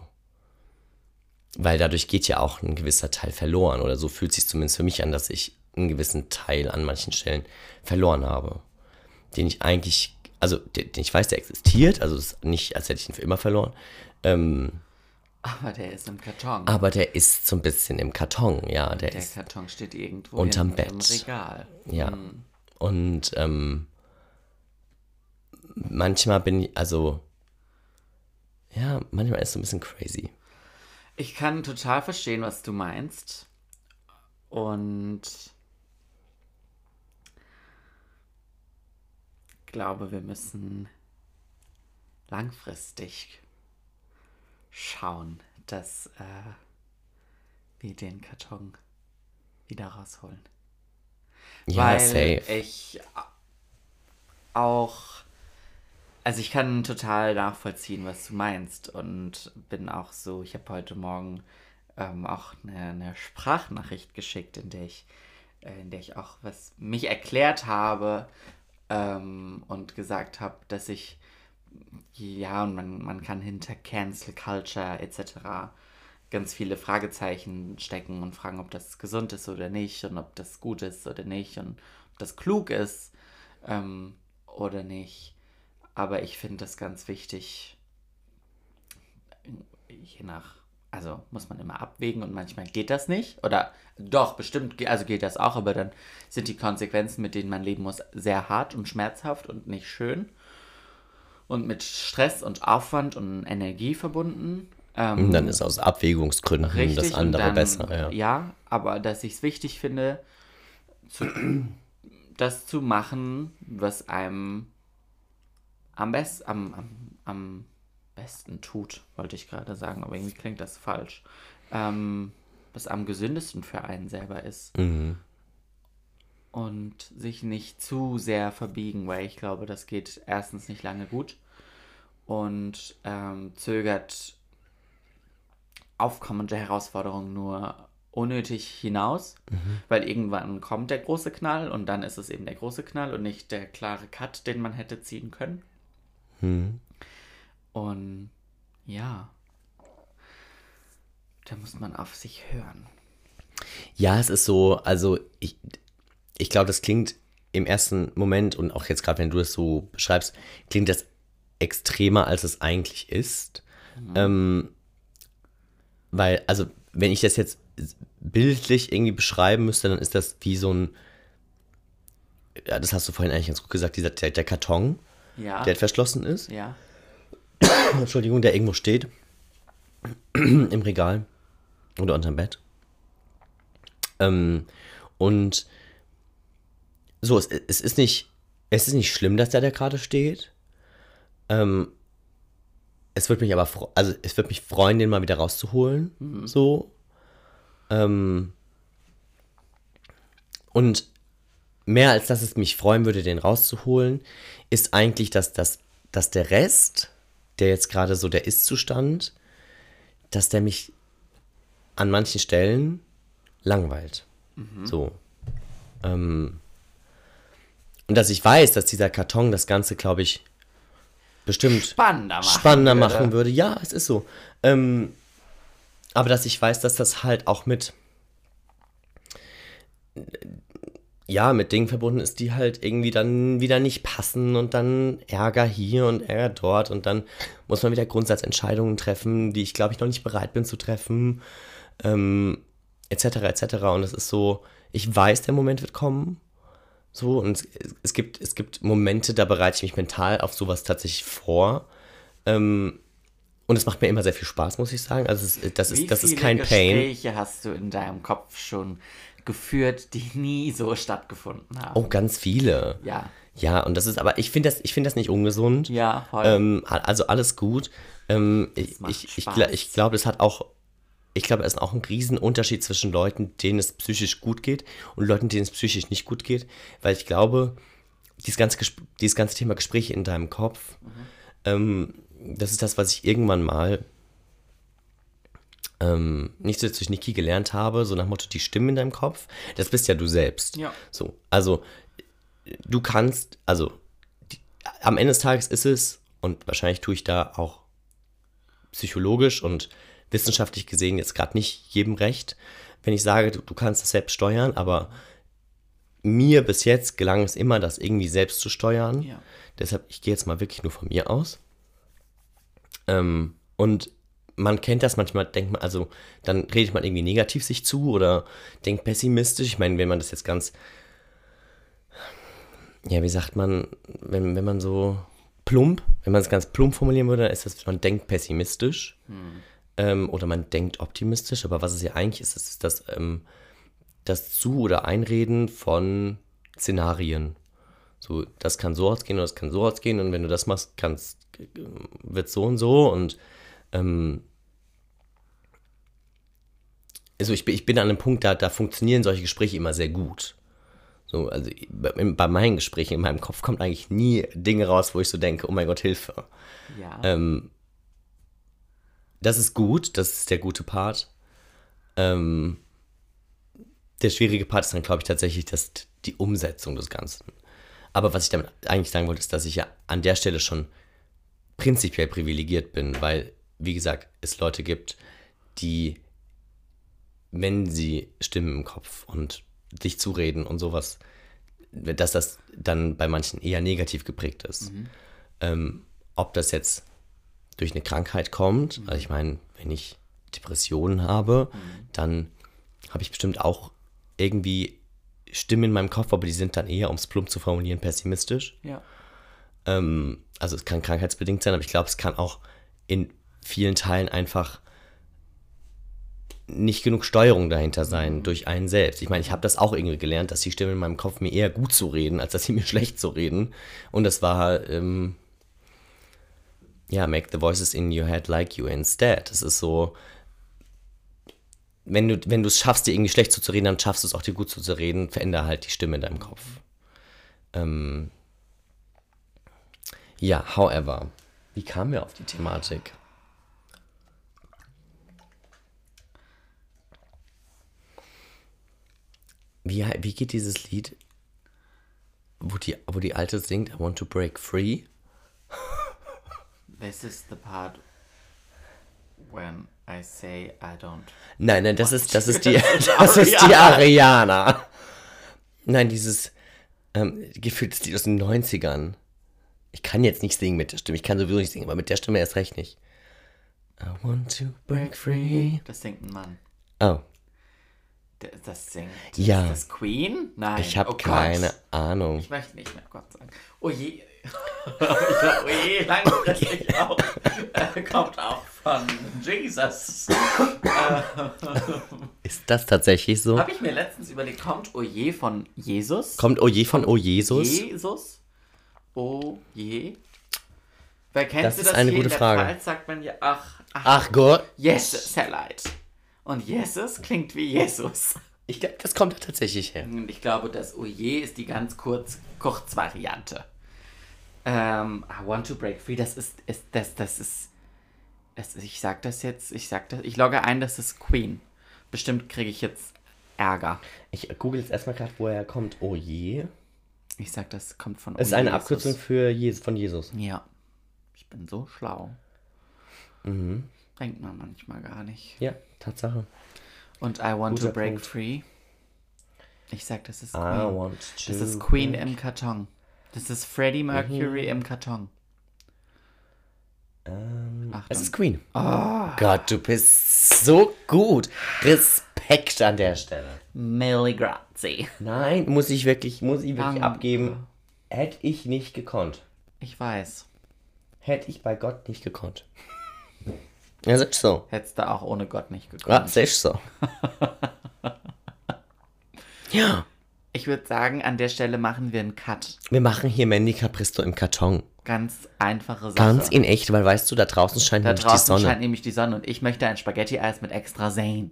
Speaker 2: Weil dadurch geht ja auch ein gewisser Teil verloren. Oder so fühlt sich zumindest für mich an, dass ich einen gewissen Teil an manchen Stellen verloren habe. Den ich eigentlich, also den, den ich weiß, der existiert, also es ist nicht, als hätte ich ihn für immer verloren. Ähm,
Speaker 1: Aber der ist im Karton.
Speaker 2: aber der ist so ein bisschen im Karton, ja. Der,
Speaker 1: der
Speaker 2: ist,
Speaker 1: Karton steht irgendwo
Speaker 2: unterm
Speaker 1: in, im
Speaker 2: Bett.
Speaker 1: Regal.
Speaker 2: ja. Und ähm, manchmal bin ich, also, ja, manchmal ist es so ein bisschen crazy.
Speaker 1: Ich kann total verstehen, was du meinst. Und glaube, wir müssen langfristig schauen, dass äh, wir den Karton wieder rausholen.
Speaker 2: Ja,
Speaker 1: weil
Speaker 2: safe.
Speaker 1: ich auch, also ich kann total nachvollziehen, was du meinst und bin auch so, ich habe heute Morgen ähm, auch eine, eine Sprachnachricht geschickt, in der ich, äh, in der ich auch was mich erklärt habe ähm, und gesagt habe, dass ich ja, und man, man kann hinter Cancel Culture etc. ganz viele Fragezeichen stecken und fragen, ob das gesund ist oder nicht und ob das gut ist oder nicht und ob das klug ist ähm, oder nicht. Aber ich finde das ganz wichtig, je nach, also muss man immer abwägen und manchmal geht das nicht. Oder doch, bestimmt, also geht das auch, aber dann sind die Konsequenzen, mit denen man leben muss, sehr hart und schmerzhaft und nicht schön und mit Stress und Aufwand und Energie verbunden. Ähm,
Speaker 2: Und dann ist aus Abwägungsgründen
Speaker 1: richtig
Speaker 2: das andere
Speaker 1: dann,
Speaker 2: besser. Ja.
Speaker 1: aber dass ich es wichtig finde, zu, das zu machen, was einem am, best, am, am, am besten tut, wollte ich gerade sagen, aber irgendwie klingt das falsch. Ähm, was am gesündesten für einen selber ist.
Speaker 2: Mhm.
Speaker 1: und sich nicht zu sehr verbiegen, weil ich glaube, das geht erstens nicht lange gut und ähm, zögert aufkommende Herausforderungen nur unnötig hinaus, weil irgendwann kommt der große Knall und dann ist es eben der große Knall und nicht der klare Cut, den man hätte ziehen können.
Speaker 2: Mhm.
Speaker 1: Und ja, da muss man auf sich hören.
Speaker 2: Ja, es ist so, also ich, ich glaube, das klingt im ersten Moment und auch jetzt gerade, wenn du das so beschreibst, klingt das extremer, als es eigentlich ist. Ähm, weil, also, wenn ich das jetzt bildlich irgendwie beschreiben müsste, dann ist das wie so ein, ja, das hast du vorhin eigentlich ganz gut gesagt, dieser, der, der Karton,
Speaker 1: Ja,
Speaker 2: der verschlossen ist.
Speaker 1: ja, *coughs*
Speaker 2: Entschuldigung, der irgendwo steht. *coughs* Im Regal. Oder unterm Bett. Ähm, und so, es, es ist nicht, es ist nicht schlimm, dass der da gerade steht. Ähm, es wird mich aber, also es wird mich freuen, den mal wieder rauszuholen. So. Ähm, und mehr als dass es mich freuen würde, den rauszuholen, ist eigentlich, dass, dass, dass der Rest, der jetzt gerade so der Ist-Zustand, dass der mich an manchen Stellen langweilt. So. Ähm, und dass ich weiß, dass dieser Karton das Ganze, glaube ich, bestimmt
Speaker 1: spannender machen.
Speaker 2: spannender
Speaker 1: würde.
Speaker 2: machen würde. Ja, es ist so. Ähm, aber dass ich weiß, dass das halt auch mit ja, mit Dingen verbunden ist, die halt irgendwie dann wieder nicht passen und dann Ärger hier und Ärger dort und dann muss man wieder Grundsatzentscheidungen treffen, die ich glaube ich noch nicht bereit bin zu treffen, ähm, etc. etc. Und es ist so, ich weiß, der Moment wird kommen, So, und es, es, gibt, es gibt Momente, da bereite ich mich mental auf sowas tatsächlich vor. Ähm, und es macht mir immer sehr viel Spaß, muss ich sagen. Also es, das,
Speaker 1: Wie
Speaker 2: ist, das ist kein Pain.
Speaker 1: Gespräche hast du in deinem Kopf schon geführt, die nie so stattgefunden haben?
Speaker 2: Oh, ganz viele.
Speaker 1: Ja.
Speaker 2: Ja, und das ist, aber ich finde das, ich finde das nicht ungesund.
Speaker 1: Ja, voll.
Speaker 2: Ähm, also alles gut. Ähm, ich ich, ich, ich glaube, es hat auch, ich glaube, es ist auch ein Riesenunterschied zwischen Leuten, denen es psychisch gut geht und Leuten, denen es psychisch nicht gut geht. Weil ich glaube, dieses ganze, dieses ganze Thema Gespräche in deinem Kopf, ähm, das ist das, was ich irgendwann mal ähm, nicht so durch Niki gelernt habe, so nach Motto, die Stimmen in deinem Kopf, das bist ja du selbst.
Speaker 1: Ja.
Speaker 2: So, also du kannst, also die, am Ende des Tages ist es, und wahrscheinlich tue ich da auch psychologisch und wissenschaftlich gesehen jetzt gerade nicht jedem recht, wenn ich sage, du, du kannst das selbst steuern, aber mir bis jetzt gelang es immer, das irgendwie selbst zu steuern.
Speaker 1: Ja.
Speaker 2: Deshalb, ich gehe jetzt mal wirklich nur von mir aus. Ähm, und man kennt das manchmal, denkt man, also dann redet man irgendwie negativ sich zu oder denkt pessimistisch. Ich meine, wenn man das jetzt ganz, ja, wie sagt man, wenn, wenn man so plump, wenn man es ganz plump formulieren würde, dann ist das, man denkt pessimistisch ähm, oder man denkt optimistisch, aber was es ja eigentlich ist, ist das, ähm, das Zu- oder Einreden von Szenarien. So, das kann so ausgehen oder das kann so ausgehen und wenn du das machst, kannst, wird so und so und ähm, also ich, bin- ich bin an einem Punkt, da, da funktionieren solche Gespräche immer sehr gut. So, also bei, bei meinen Gesprächen in meinem Kopf kommt eigentlich nie Dinge raus, wo ich so denke, oh mein Gott, Hilfe.
Speaker 1: ja.
Speaker 2: Ähm, das ist gut, das ist der gute Part. Ähm, der schwierige Part ist dann, glaube ich, tatsächlich das, die Umsetzung des Ganzen. Aber was ich damit eigentlich sagen wollte, ist, dass ich ja an der Stelle schon prinzipiell privilegiert bin, weil, wie gesagt, es Leute gibt, die, wenn sie Stimmen im Kopf und sich zureden und sowas, dass das dann bei manchen eher negativ geprägt ist. Ähm, ob das jetzt durch eine Krankheit kommt, also ich meine, wenn ich Depressionen habe, dann habe ich bestimmt auch irgendwie Stimmen in meinem Kopf, aber die sind dann eher, um es plump zu formulieren, pessimistisch.
Speaker 1: ja.
Speaker 2: Ähm, also es kann krankheitsbedingt sein, aber ich glaube, es kann auch in vielen Teilen einfach nicht genug Steuerung dahinter sein durch einen selbst. Ich meine, ich habe das auch irgendwie gelernt, dass die Stimmen in meinem Kopf mir eher gut zu reden, als dass sie *laughs* mir schlecht zu reden. Und das war, ähm, ja, make the voices in your head like you instead. Das ist so, wenn du, wenn du es schaffst, dir irgendwie schlecht zuzureden, dann schaffst du es auch, dir gut zuzureden, verändere halt die Stimme in deinem Kopf. Ähm, ja, however, wie kamen wir auf die Thematik? Wie, wie geht dieses Lied, wo die, wo die Alte singt, I want to break free?
Speaker 1: This is the part when I say I don't.
Speaker 2: Nein, nein, das ist, das ist die, *laughs* das ist die Ariana. Nein, dieses ähm, gefühltes Lied aus den 90ern. Ich kann jetzt nicht singen mit der Stimme. Ich kann sowieso nicht singen, aber mit der Stimme erst recht nicht. I want to break free.
Speaker 1: Das singt ein Mann.
Speaker 2: Oh,
Speaker 1: Das singt.
Speaker 2: Ja.
Speaker 1: Ist das Queen? Nein.
Speaker 2: ich habe
Speaker 1: oh Gott.
Speaker 2: keine Ahnung.
Speaker 1: Ich möchte nicht mehr Gott sagen. Oh je. *laughs* oh je, langfristig auch. Äh, kommt auch von Jesus.
Speaker 2: Ist das tatsächlich so?
Speaker 1: Habe ich mir letztens überlegt, kommt Oh je von Jesus?
Speaker 2: Kommt Oje von O Jesus?
Speaker 1: Jesus? Oh je. Wer kennt
Speaker 2: Das
Speaker 1: Sie
Speaker 2: ist
Speaker 1: das
Speaker 2: eine
Speaker 1: hier
Speaker 2: gute Frage.
Speaker 1: Pfalz sagt man ja, ach, ach,
Speaker 2: Ach Gott.
Speaker 1: Jesus, Herr Leid. Und Jesus klingt wie Jesus.
Speaker 2: Ich glaube, das kommt tatsächlich her.
Speaker 1: Und ich glaube, das Oje ist die ganz kurz, Kurzvariante. Ähm, I want to break free, das ist, ist das, das ist, das, ich sag das jetzt, ich sag das, ich logge ein, das ist Queen. Bestimmt kriege ich jetzt Ärger.
Speaker 2: Ich google jetzt erstmal gerade, woher kommt Oje.
Speaker 1: Ich sag, das kommt von
Speaker 2: Es ist eine
Speaker 1: Jesus.
Speaker 2: Abkürzung für Jesus, von Jesus.
Speaker 1: Ja. Ich bin so schlau.
Speaker 2: Mhm.
Speaker 1: Denkt man manchmal gar nicht.
Speaker 2: Ja, Tatsache.
Speaker 1: Und I want
Speaker 2: Guter
Speaker 1: to break
Speaker 2: Punkt.
Speaker 1: free. Ich sag, das ist
Speaker 2: I
Speaker 1: Queen.
Speaker 2: want to
Speaker 1: Das ist Queen
Speaker 2: break-
Speaker 1: im Karton. Das ist Freddie Mercury im Karton.
Speaker 2: Ähm,
Speaker 1: Achtung.
Speaker 2: es ist Queen. Gott, du bist so gut. Respekt. An der Stelle.
Speaker 1: Millie Grazie.
Speaker 2: Nein, muss ich wirklich, muss ich wirklich
Speaker 1: Danke.
Speaker 2: abgeben. Hätte ich nicht gekonnt.
Speaker 1: Ich weiß.
Speaker 2: Hätte ich bei Gott nicht gekonnt. Ja, ist so.
Speaker 1: Hättest du auch ohne Gott nicht
Speaker 2: Ja,
Speaker 1: gekonnt.
Speaker 2: das ist so. ja, *laughs*
Speaker 1: Ich würde sagen, an der Stelle machen wir einen Cut.
Speaker 2: wir machen hier Mandy Capristo im Karton.
Speaker 1: Ganz einfache Sache.
Speaker 2: Ganz in echt, weil weißt du, da draußen scheint
Speaker 1: da
Speaker 2: nämlich die
Speaker 1: draußen
Speaker 2: Sonne.
Speaker 1: scheint nämlich die Sonne und ich möchte ein Spaghetti-Eis mit extra Zane.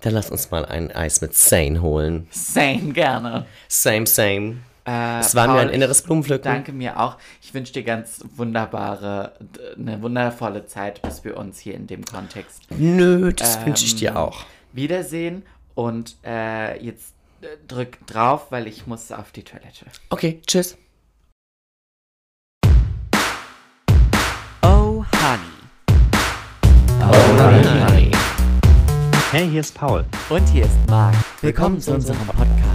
Speaker 2: Dann lass uns mal ein Eis mit Sane holen.
Speaker 1: Zane gerne.
Speaker 2: Same, same.
Speaker 1: Äh,
Speaker 2: Es war mir
Speaker 1: Paul,
Speaker 2: ein inneres Blumenpflücken.
Speaker 1: Danke mir auch. Ich wünsche dir ganz wunderbare, eine wundervolle Zeit, bis wir uns hier in dem Kontext
Speaker 2: Nö, das wünsche ich
Speaker 1: Ähm,
Speaker 2: dir auch.
Speaker 1: wiedersehen. Und äh, jetzt äh, drück drauf, weil ich muss auf die Toilette.
Speaker 2: Okay, tschüss.
Speaker 1: Oh, Honey.
Speaker 2: Honey.
Speaker 3: Hey, hier ist Paul.
Speaker 1: Und hier ist Marc. Willkommen zu unserem Podcast.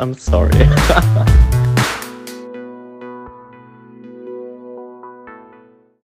Speaker 3: I'm sorry. *laughs*